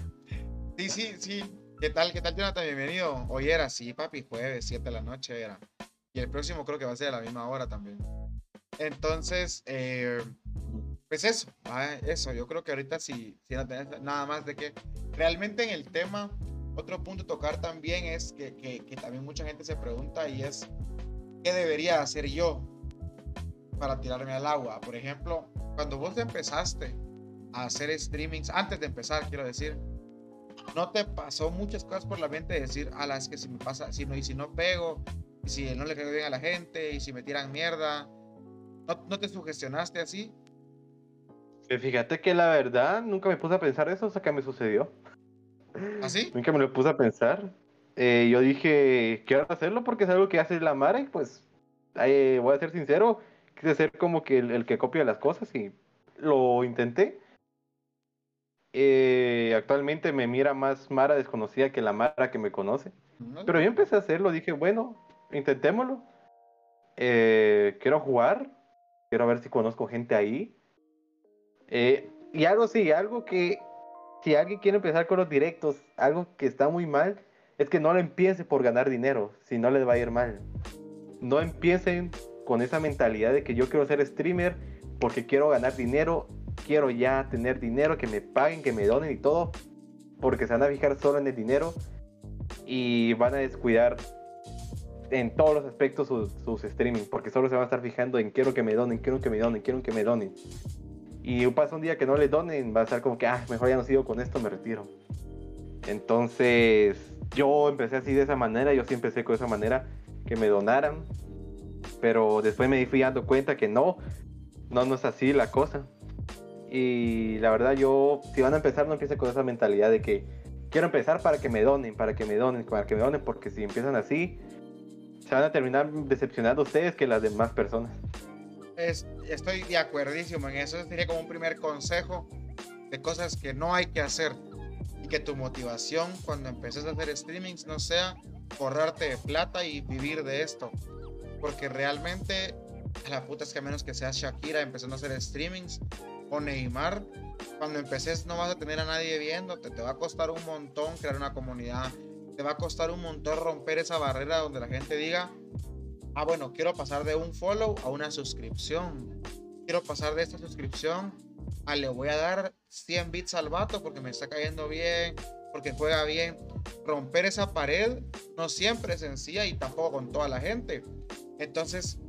sí, sí, sí. ¿Qué tal, qué tal, Jonathan? Bienvenido. Hoy era, sí, papi, jueves, 7 de la noche era. Y el próximo creo que va a ser a la misma hora también. Entonces, eh, pues eso, eso. Yo creo que ahorita sí, sí nada más de que realmente en el tema, otro punto tocar también es que, que, que también mucha gente se pregunta y es, ¿qué debería hacer yo para tirarme al agua? Por ejemplo, cuando vos empezaste a hacer streamings, antes de empezar, quiero decir, no te pasó muchas cosas por la mente de decir, a las que si me pasa, si no, y si no pego, y si no le caigo bien a la gente, y si me tiran mierda, ¿no, no te sugestionaste así? Fíjate que la verdad, nunca me puse a pensar eso hasta que me sucedió. ¿Así? ¿Ah, nunca me lo puse a pensar. Eh, yo dije, quiero hacerlo porque es algo que hace la Mara y pues, voy a ser sincero, quise ser como que el que copia las cosas y lo intenté eh, actualmente me mira más Mara desconocida que la Mara que me conoce. Pero yo empecé a hacerlo, dije, bueno, intentémoslo. Eh, quiero jugar, quiero ver si conozco gente ahí. Eh, y algo sí, algo que si alguien quiere empezar con los directos, algo que está muy mal, es que no lo empiece por ganar dinero, si no les va a ir mal. No empiecen con esa mentalidad de que yo quiero ser streamer porque quiero ganar dinero, quiero ya tener dinero, que me paguen, que me donen y todo, porque se van a fijar solo en el dinero y van a descuidar en todos los aspectos sus, sus streaming, porque solo se van a estar fijando en quiero que me donen, quiero que me donen, quiero que me donen. Y pasa un día que no le donen, va a estar como que, ah, mejor ya no sigo con esto, me retiro. Entonces, yo empecé así de esa manera, yo sí empecé con esa manera, que me donaran. Pero después me fui dando cuenta que no, no, no es así la cosa. Y la verdad, yo, si van a empezar, no empiecen con esa mentalidad de que quiero empezar para que me donen, para que me donen, para que me donen, porque si empiezan así, se van a terminar decepcionando ustedes que las demás personas. Estoy de acuerdísimo en eso. Sería como un primer consejo de cosas que no hay que hacer. Y que tu motivación cuando empeces a hacer streamings no sea forrarte de plata y vivir de esto. Porque realmente, la puta es que a menos que seas Shakira empezando a hacer streamings o Neymar, cuando empeces no vas a tener a nadie viéndote. Te va a costar un montón crear una comunidad te va a costar un montón romper esa barrera donde la gente diga, ah, bueno, quiero pasar de un follow a una suscripción. Quiero pasar de esta suscripción a le voy a dar 100 bits al vato porque me está cayendo bien, porque juega bien. Romper esa pared no siempre es sencilla y tampoco con toda la gente. Entonces,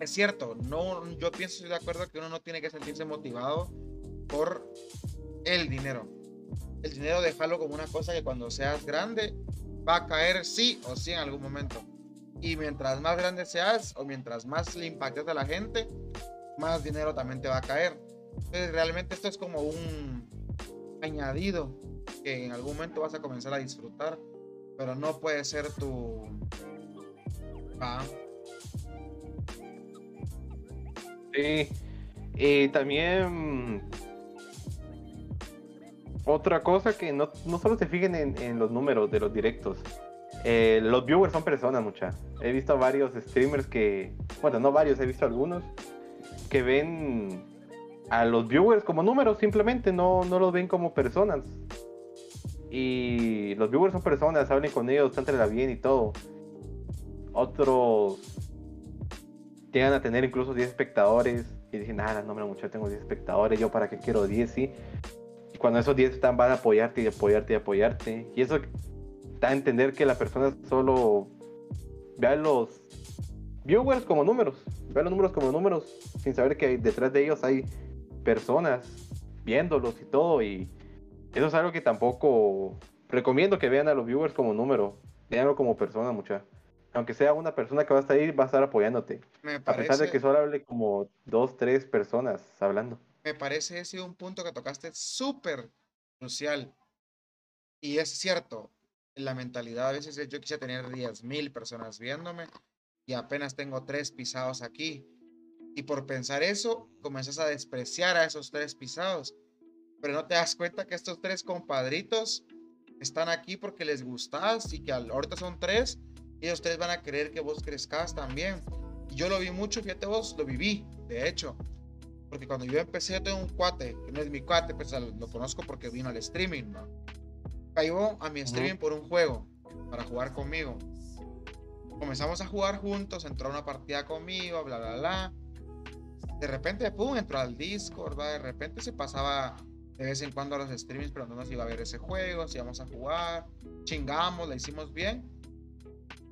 es cierto, no, yo pienso, estoy de acuerdo que uno no tiene que sentirse motivado por el dinero. El dinero déjalo como una cosa que cuando seas grande va a caer sí o sí en algún momento. Y mientras más grande seas o mientras más le impactes a la gente, más dinero también te va a caer. Entonces realmente esto es como un añadido que en algún momento vas a comenzar a disfrutar, pero no puede ser tu... Ah. Sí, y también otra cosa que no, solo se fijen en, los números de los directos. Eh, los viewers son personas, mucha. He visto varios streamers que, bueno, no varios, he visto algunos que ven a los viewers como números, simplemente no, no los ven como personas. Y los viewers son personas, hablen con ellos, trátela bien y todo. Otros llegan a tener incluso 10 espectadores y dicen, ah, no, mucho, tengo 10 espectadores, yo para qué quiero 10, sí cuando esos 10 están, van a apoyarte y apoyarte y apoyarte. Y eso da a entender que la persona solo vea los viewers como números, vea los números como números, sin saber que detrás de ellos hay personas viéndolos y todo. Y eso es algo que tampoco recomiendo que vean a los viewers como número, veanlo como persona, mucha. Aunque sea una persona que va a estar ahí, va a estar apoyándote. A pesar de que solo hable como dos, tres personas hablando me parece ese un punto que tocaste súper crucial. Y es cierto, la mentalidad a veces es yo quise tener 10.000 personas viéndome y apenas tengo tres pisados aquí. Y por pensar eso, comenzas a despreciar a esos tres pisados. Pero no te das cuenta que estos tres compadritos están aquí porque les gustas y que ahorita son tres y los tres van a querer que vos crezcas también. Yo lo vi mucho, fíjate vos, lo viví, de hecho. Porque cuando yo empecé, yo tengo un cuate, que no es mi cuate, pues lo conozco porque vino al streaming, ¿no? Cayó a mi streaming por un juego, para jugar conmigo. Comenzamos a jugar juntos, entró a una partida conmigo, bla, bla, bla. De repente, pum, entró al Discord, ¿va? De repente se pasaba de vez en cuando a los streamings, pero no nos iba a ver ese juego, si íbamos a jugar, chingamos, la hicimos bien.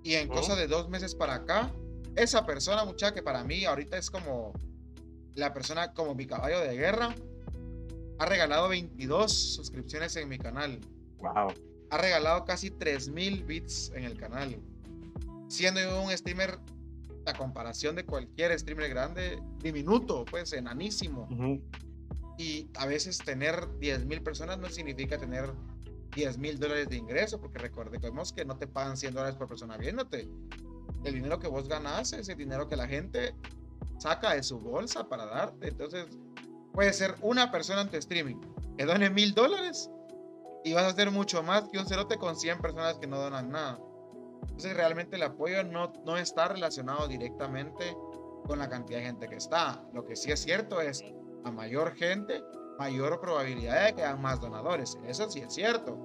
Y en cosa de dos meses para acá, esa persona, muchacha, que para mí ahorita es como la persona como mi caballo de guerra ha regalado 22 suscripciones en mi canal. Wow. Ha regalado casi 3000 bits en el canal. Siendo un streamer, la comparación de cualquier streamer grande, diminuto, pues enanísimo. Y a veces tener 10.000 personas no significa tener 10 mil dólares de ingreso, porque recordemos que no te pagan 100 dólares por persona viéndote. El dinero que vos ganas es el dinero que la gente saca de su bolsa para darte. Entonces, puede ser una persona en tu streaming que done mil dólares y vas a hacer mucho más que un cerote con 100 personas que no donan nada. Entonces, realmente el apoyo no, no está relacionado directamente con la cantidad de gente que está. Lo que sí es cierto es, a mayor gente, mayor probabilidad de que hayan más donadores. Eso sí es cierto.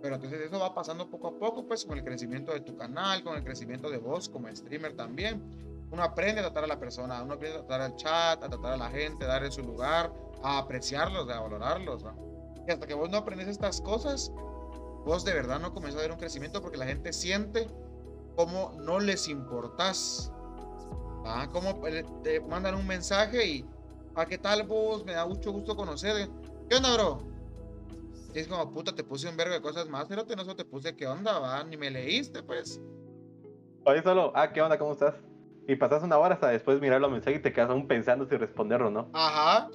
Pero entonces eso va pasando poco a poco, pues con el crecimiento de tu canal, con el crecimiento de vos como streamer también. Uno aprende a tratar a la persona, uno aprende a tratar al chat, a tratar a la gente, a darle su lugar, a apreciarlos, a valorarlos. Y hasta que vos no aprendes estas cosas, vos de verdad no comenzás a ver un crecimiento porque la gente siente como no les importás. ¿ah? Como te mandan un mensaje y, ¿a qué tal vos? Me da mucho gusto conocer. ¿Qué onda, bro? Y es como, puta, te puse un verbo de cosas más, pero te no solo te puse, ¿qué onda, va? Ni me leíste, pues. Oye, solo, ah, ¿qué onda? ¿Cómo estás? Y pasas una hora hasta después mirar los mensajes y te quedas aún pensando si responderlo, ¿no? Ajá.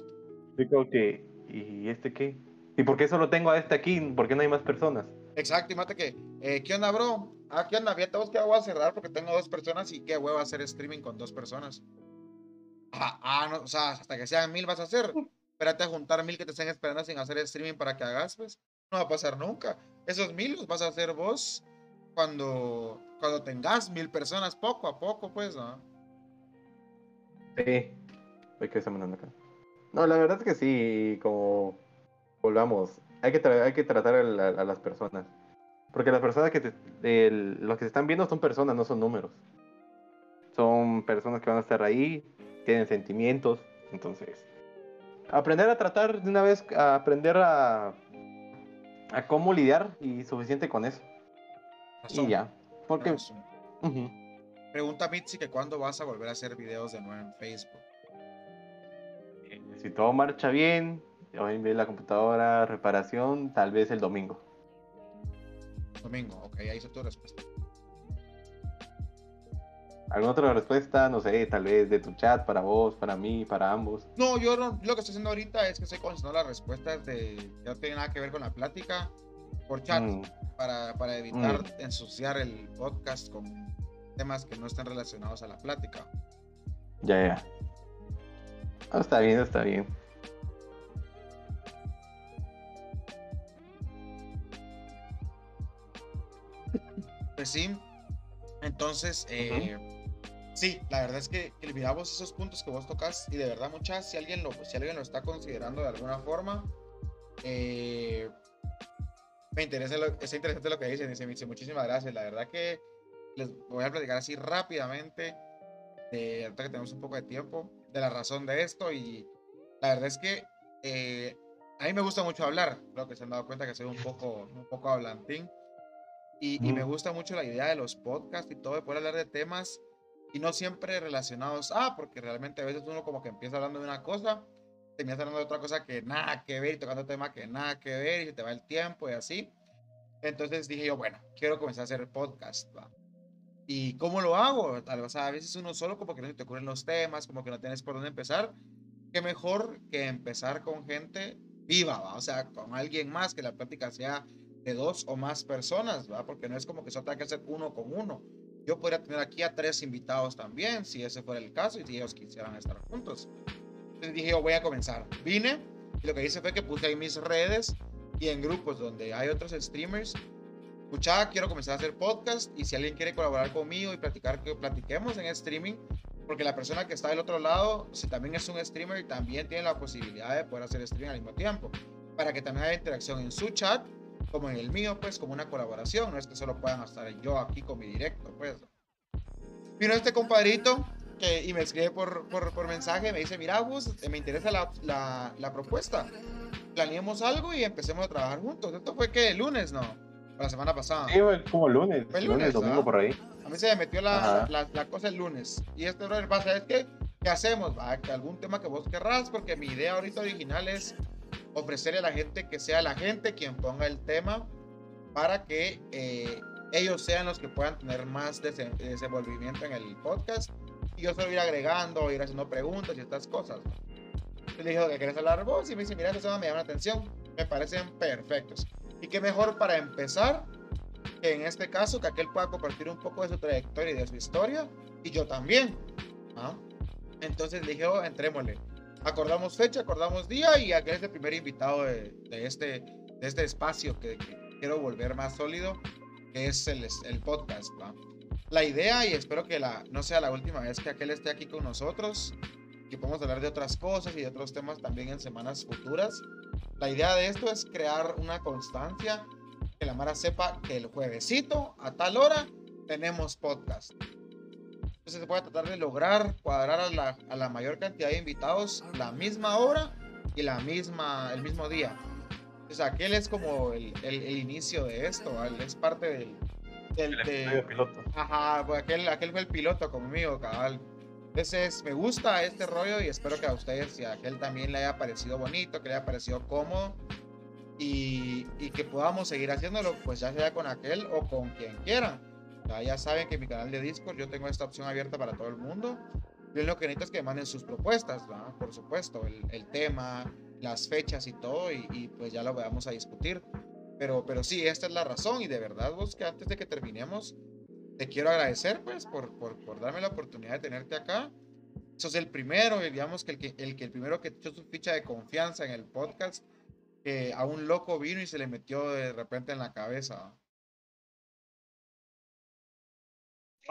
Digo que, ¿y este qué? ¿Y por qué solo tengo a este aquí? ¿Por qué no hay más personas? Exacto, y mate que, eh, ¿qué onda, bro? Ah, ¿qué onda? Fíjate vos que voy a cerrar porque tengo dos personas y qué huevo hacer streaming con dos personas. Ah, ah, no, o sea, hasta que sean mil vas a hacer. Espérate a juntar mil que te estén esperando sin hacer streaming para que hagas, pues. No va a pasar nunca. Esos mil los vas a hacer vos cuando, cuando tengas mil personas, poco a poco, pues, ¿no? Sí. Voy que acá. No, la verdad es que sí, como volvamos, hay que, hay que tratar a, a las personas. Porque las personas que te, los que se están viendo son personas, no son números. Son personas que van a estar ahí, tienen sentimientos. Entonces, aprender a tratar de una vez, a aprender a, a cómo lidiar y suficiente con eso. Y ya. Porque. Pregunta Mitzi que cuándo vas a volver a hacer videos de nuevo en Facebook. Si todo marcha bien, hoy en la computadora, reparación, tal vez el domingo. Domingo, ok, ahí hizo tu respuesta. ¿Alguna otra respuesta? No sé, tal vez de tu chat para vos, para mí, para ambos. No, yo lo que estoy haciendo ahorita es que estoy contestando las respuestas de que no tiene nada que ver con la plática por chat mm. para, para, evitar mm. ensuciar el podcast con temas que no estén relacionados a la plática. Ya, ya. Ah, está bien, está bien. Pues sí. Entonces, eh, sí, la verdad es que, que miramos esos puntos que vos tocas y de verdad muchas, si alguien lo, si alguien lo está considerando de alguna forma, eh, me interesa lo, es interesante lo que dicen, dice, muchísimas gracias, la verdad que les voy a platicar así rápidamente, de, ahorita que tenemos un poco de tiempo, de la razón de esto y la verdad es que eh, a mí me gusta mucho hablar, creo que se han dado cuenta que soy un poco, un poco hablantín. Y, me gusta mucho la idea de los podcasts y todo, de poder hablar de temas y no siempre relacionados a, porque realmente a veces uno como que empieza hablando de una cosa, termina hablando de otra cosa que nada que ver y tocando tema que nada que ver y se te va el tiempo y así. Entonces dije yo, bueno, quiero comenzar a hacer podcast. ¿Y cómo lo hago? Tal vez a veces uno solo como que no se te ocurren los temas, como que no tienes por dónde empezar. Qué mejor que empezar con gente viva, ¿va? o sea, con alguien más, que la plática sea de dos o más personas, ¿verdad? Porque no es como que solo tenga que hacer uno con uno. Yo podría tener aquí a tres invitados también, si ese fuera el caso y si ellos quisieran estar juntos. Entonces dije, yo voy a comenzar. Vine y lo que hice fue que puse ahí mis redes y en grupos donde hay otros streamers. Escuchaba, quiero comenzar a hacer podcast y si alguien quiere colaborar conmigo y platicar, que platiquemos en streaming, porque la persona que está del otro lado, si también es un streamer, también tiene la posibilidad de poder hacer streaming al mismo tiempo, para que también haya interacción en su chat como en el mío, pues como una colaboración, no es que solo puedan estar yo aquí con mi directo, pues. Vino este compadrito que, y me escribe por, por, por mensaje, me dice, mira, Gus, me interesa la, la, la, propuesta, planeemos algo y empecemos a trabajar juntos. Esto fue que el lunes, ¿no? La semana pasada. Sí, como lunes. Fue lunes, domingo por ahí. A mí se me metió la, la, la, cosa el lunes. Y este brother pasa, es que, ¿qué hacemos? Va, algún tema que vos querrás, porque mi idea ahorita original es ofrecerle a la gente que sea la gente quien ponga el tema para que eh, ellos sean los que puedan tener más desenvolvimiento en el podcast y yo solo ir agregando, ir haciendo preguntas y estas cosas. le dije, ¿qué quieres hablar vos? Y me dice, mira, eso me llama la atención, me parecen perfectos. Y qué mejor para empezar que en este caso que aquel pueda compartir un poco de su trayectoria y de su historia y yo también. ¿ah? Entonces le dije, oh, acordamos fecha, acordamos día y aquel es el primer invitado de, este, este espacio que, quiero volver más sólido, que es el, podcast. La idea, y espero que la, no sea la última vez que aquel esté aquí con nosotros, y podemos hablar de otras cosas y de otros temas también en semanas futuras. La idea de esto es crear una constancia, que la Mara sepa que el juevesito a tal hora tenemos podcast. Entonces se puede tratar de lograr cuadrar a la, a la mayor cantidad de invitados la misma hora y la misma, el mismo día. O sea, aquel es como el, el, el inicio de esto, él es parte del... del de, piloto. Ajá, pues aquel, aquel fue el piloto conmigo, cabal. Entonces, me gusta este rollo y espero que a ustedes y a aquel también le haya parecido bonito, que le haya parecido cómodo y, y que podamos seguir haciéndolo, pues ya sea con aquel o con quien quiera. Ya, ya saben que en mi canal de Discord yo tengo esta opción abierta para todo el mundo. Y lo que necesito es que manden sus propuestas, por supuesto, el, el tema, las fechas y todo, y, y, pues ya lo vamos a discutir. Pero, pero sí, esta es la razón, y de verdad, vos que antes de que terminemos, te quiero agradecer, pues, por, por, por darme la oportunidad de tenerte acá. Sos el primero, digamos que el que el, que el primero que echó su ficha de confianza en el podcast, que a un loco vino y se le metió de repente en la cabeza.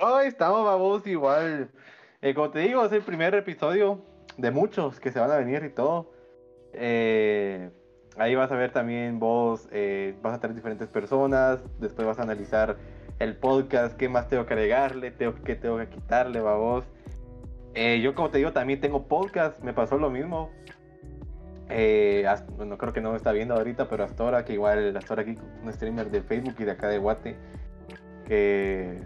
Ay, estamos babos igual. Eh, como te digo, es el primer episodio de muchos que se van a venir y todo. Eh, ahí vas a ver también vos, eh, vas a tener diferentes personas, después vas a analizar el podcast, qué más tengo que agregarle, tengo, qué tengo que quitarle, babos. Eh, yo como te digo, también tengo podcast, me pasó lo mismo. Eh, creo que no me está viendo ahorita, pero hasta ahora, que igual, hasta ahora aquí, un streamer de Facebook y de acá de Guate, que,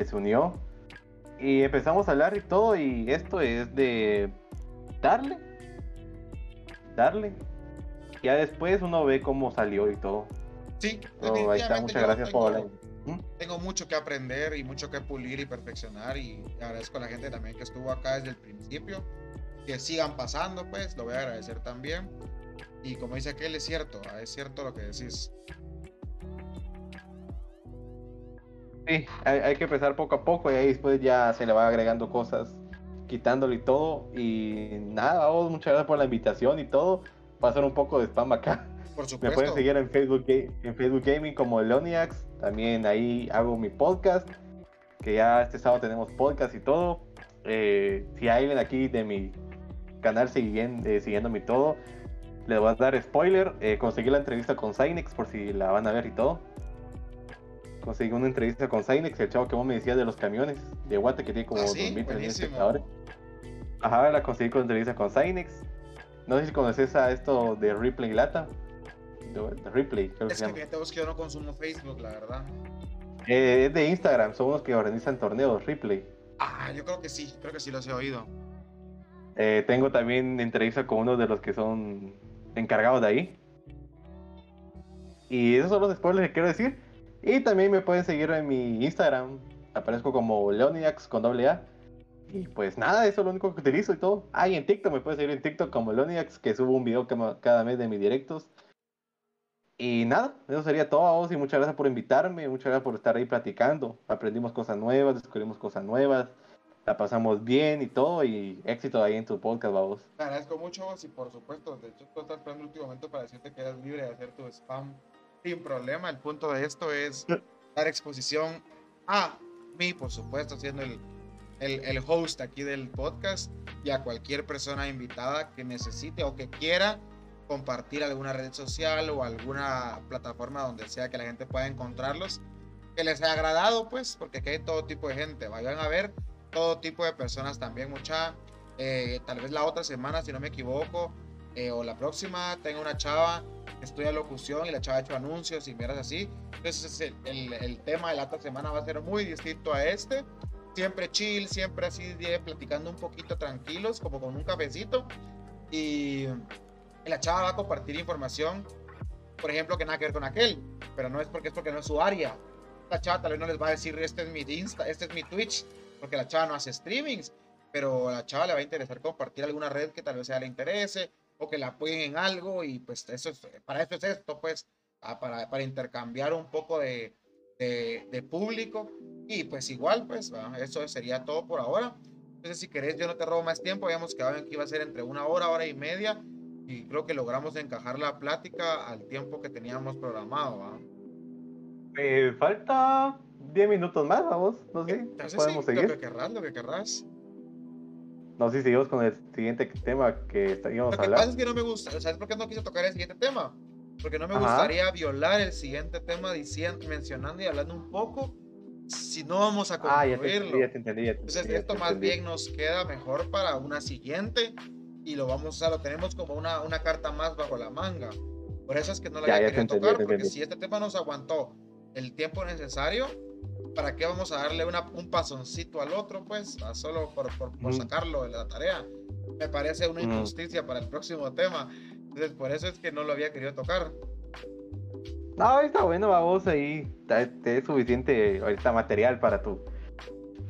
que se unió. Y empezamos a hablar y todo, y esto es de darle, darle. Ya después uno ve cómo salió y todo. Sí, oh, ahí está, muchas gracias tengo, por la... ¿Mm? Tengo mucho que aprender y mucho que pulir y perfeccionar y agradezco a la gente también que estuvo acá desde el principio. Que sigan pasando, pues, lo voy a agradecer también. Y como dice aquel, es cierto, es cierto lo que decís. Sí, hay, hay, que empezar poco a poco y ahí después ya se le va agregando cosas, quitándole y todo. Y nada, muchas gracias por la invitación y todo. Va a ser un poco de spam acá. Por supuesto. Me pueden seguir en Facebook, en Facebook Gaming como Leoniax. También ahí hago mi podcast. Que ya este sábado tenemos podcast y todo. Eh, si hay alguien aquí de mi canal siguiendo, eh, siguiéndome y todo, les voy a dar spoiler. Eh, conseguí la entrevista con Cynex por si la van a ver y todo. Conseguí una entrevista con Cynex, el chavo que vos me decías de los camiones de Guate que tiene como ¿Ah, sí? 2.000 espectadores. Ajá, la conseguí con entrevista con Cynex. No sé si conoces a esto de Replay Lata. De Replay, creo que es se que llama. que yo no consumo Facebook, la verdad. Eh, es de Instagram, son los que organizan torneos, Replay. Ah, yo creo que sí, creo que sí los he oído. Eh, tengo también entrevista con uno de los que son encargados de ahí. Y esos son los spoilers que quiero decir. Y también me pueden seguir en mi Instagram. Aparezco como Leoniax con doble A. Y pues nada, eso es lo único que utilizo y todo. Ah, y en TikTok me pueden seguir en TikTok como Leoniax, que subo un video cada mes de mis directos. Y nada, eso sería todo a vos y muchas gracias por invitarme, muchas gracias por estar ahí platicando. Aprendimos cosas nuevas, descubrimos cosas nuevas, la pasamos bien y todo, y éxito ahí en tu podcast, vamos. Te agradezco mucho vos y por supuesto, de hecho, tú estás esperando el último momento para decirte que eres libre de hacer tu spam sin problema. El punto de esto es dar exposición a mí, por supuesto, siendo el, el, el host aquí del podcast, y a cualquier persona invitada que necesite o que quiera compartir alguna red social o alguna plataforma donde sea que la gente pueda encontrarlos, que les haya agradado, pues, porque aquí hay todo tipo de gente, vayan a ver todo tipo de personas también, mucha, eh, tal vez la otra semana, si no me equivoco, eh, o la próxima, tengo una chava que estudia locución y la chava ha hecho anuncios y miras así, entonces el, el, el tema de la otra semana va a ser muy distinto a este, siempre chill, siempre así, platicando un poquito tranquilos, como con un cafecito, y la chava va a compartir información, por ejemplo, que nada que ver con aquel, pero no es porque es porque no es su área. La chava tal vez no les va a decir, este es mi Insta, este es mi Twitch, porque la chava no hace streamings, pero a la chava le va a interesar compartir alguna red que tal vez sea le interese o que la apoyen en algo y pues eso es, para eso es esto, pues, para, para intercambiar un poco de, de, de, público y pues igual, pues, ¿va? eso sería todo por ahora. Entonces, si querés, yo no te robo más tiempo, habíamos quedado en que iba a ser entre una hora, hora y media y creo que logramos encajar la plática al tiempo que teníamos programado. ¿ah? Eh, falta 10 minutos más, vamos, no sé, Entonces, podemos sí, seguir. Lo que querrás, lo que querrás. No sé si seguimos con el siguiente tema que íbamos a hablar. Lo que pasa es que no me gusta, ¿sabes por qué no quise tocar el siguiente tema? Porque no me gustaría violar el siguiente tema diciendo, mencionando y hablando un poco si no vamos a concluirlo. Ah, Entonces esto más bien nos queda mejor para una siguiente y lo vamos a lo tenemos como una, una carta más bajo la manga. Por eso es que no la había querido tocar, porque si este tema nos aguantó el tiempo necesario, ¿para qué vamos a darle una, un pasoncito al otro, pues? solo por, por, por sacarlo de la tarea. Me parece una injusticia para el próximo tema. Entonces, por eso es que no lo había querido tocar. No, está bueno, vamos ahí. Te suficiente ahorita material para tu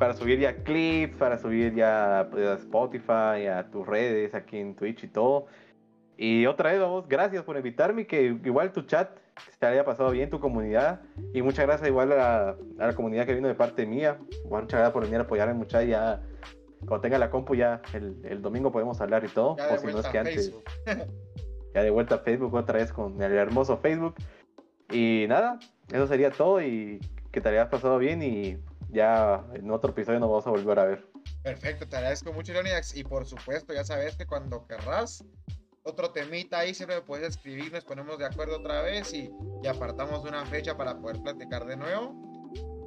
para subir ya clips, para subir ya pues, a Spotify, a tus redes, aquí en Twitch y todo. Y otra vez, vamos, gracias por invitarme, que igual tu chat te haya pasado bien, tu comunidad. Y muchas gracias igual a la, comunidad que vino de parte mía. muchas gracias por venir a apoyarme, muchachos. Ya, cuando tenga la compu, ya el, domingo podemos hablar y todo. o si no es que antes. ya de vuelta a Facebook otra vez con el hermoso Facebook. Y nada, eso sería todo y que te hayas pasado bien y ya en otro episodio nos vamos a volver a ver. Perfecto, te agradezco mucho, Leonidax. Y por supuesto, ya sabes que cuando querrás otro temita ahí, siempre puedes escribir, nos ponemos de acuerdo otra vez y, y apartamos una fecha para poder platicar de nuevo.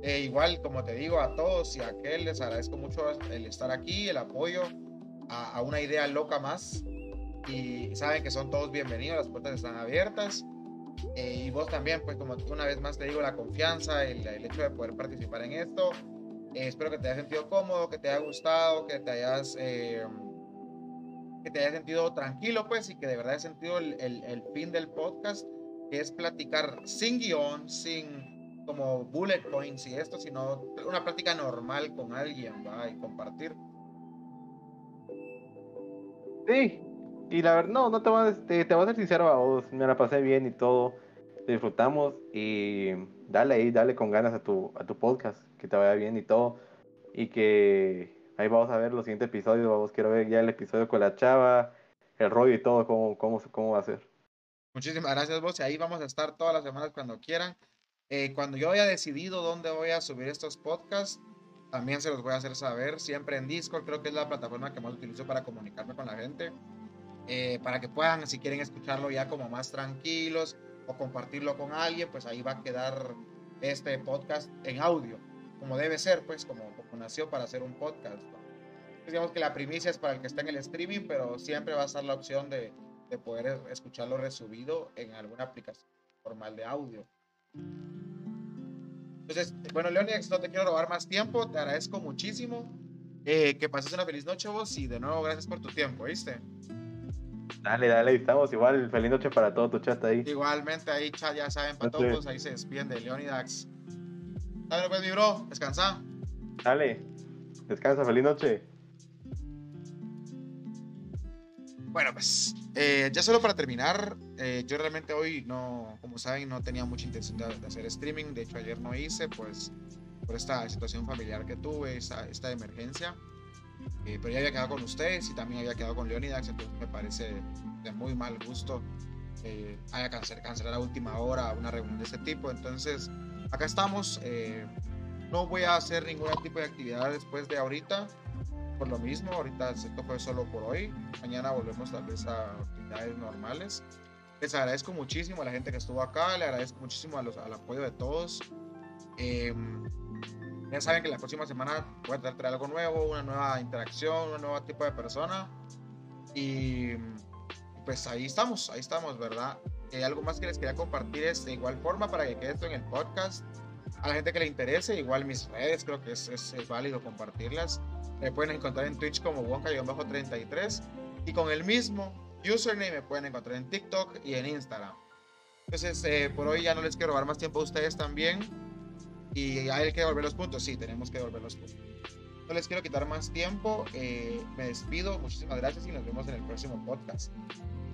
E igual, como te digo, a todos y a aquel les agradezco mucho el estar aquí, el apoyo a, a una idea loca más. Y saben que son todos bienvenidos, las puertas están abiertas. Eh, y vos también, pues como una vez más te digo, la confianza, el, el hecho de poder participar en esto. Eh, espero que te hayas sentido cómodo, que te haya gustado, que te hayas, eh, que te hayas sentido tranquilo, pues, y que de verdad hayas sentido el, el, el, fin del podcast, que es platicar sin guion, sin como bullet points y esto, sino una práctica normal con alguien, ¿va? Y compartir. Sí, y la verdad, no, no te voy a, te, te voy a ser sincero me la pasé bien y todo, disfrutamos y dale ahí, dale con ganas a tu, a tu podcast, que te vaya bien y todo, y que ahí vamos a ver los siguientes episodios, vamos, quiero ver ya el episodio con la chava, el rollo y todo, cómo, cómo, cómo va a ser. Muchísimas gracias vos, ahí vamos a estar todas las semanas cuando quieran. Eh, cuando yo haya decidido dónde voy a subir estos podcasts, también se los voy a hacer saber, siempre en Discord, creo que es la plataforma que más utilizo para comunicarme con la gente. Eh, para que puedan, si quieren escucharlo ya como más tranquilos o compartirlo con alguien, pues ahí va a quedar este podcast en audio, como debe ser, pues como, como nació para hacer un podcast. Pues, digamos que la primicia es para el que está en el streaming, pero siempre va a estar la opción de, de poder escucharlo resubido en alguna aplicación formal de audio. Entonces, bueno, Leonix, no te quiero robar más tiempo, te agradezco muchísimo. Eh, que pases una feliz noche vos y de nuevo gracias por tu tiempo, ¿viste? Dale, dale, estamos igual. Feliz noche para todo tu chat ahí. Igualmente ahí, chat, ya saben, para todos, ahí se despiden de Leonidax. Dale, pues, mi bro, descansa. Dale, descansa, feliz noche. Bueno, pues, eh, ya solo para terminar, eh, yo realmente hoy no, como saben, no tenía mucha intención de, hacer streaming. De hecho, ayer no hice, pues, por esta situación familiar que tuve, esta, esta emergencia. Eh, pero ya había quedado con ustedes y también había quedado con Leonidax, entonces me parece de muy mal gusto eh, haya cancelar, cancelar a última hora una reunión de este tipo. Entonces, acá estamos. Eh, no voy a hacer ningún tipo de actividad después de ahorita, por lo mismo. Ahorita esto fue solo por hoy. Mañana volvemos tal vez a actividades normales. Les agradezco muchísimo a la gente que estuvo acá, le agradezco muchísimo a los, al apoyo de todos. Eh, ya saben que la próxima semana voy a traer algo nuevo, una nueva interacción, un nuevo tipo de persona. Y pues ahí estamos, ahí estamos, ¿verdad? Hay algo más que les quería compartir es de igual forma para que quede esto en el podcast. A la gente que le interese, igual mis redes, creo que es, es, válido compartirlas. Me pueden encontrar en Twitch como Wonka-33 y con el mismo username me pueden encontrar en TikTok y en Instagram. Entonces, eh, por hoy ya no les quiero robar más tiempo a ustedes también. Y hay que devolver los puntos, sí, tenemos que devolver los puntos. No les quiero quitar más tiempo, eh, me despido, muchísimas gracias y nos vemos en el próximo podcast.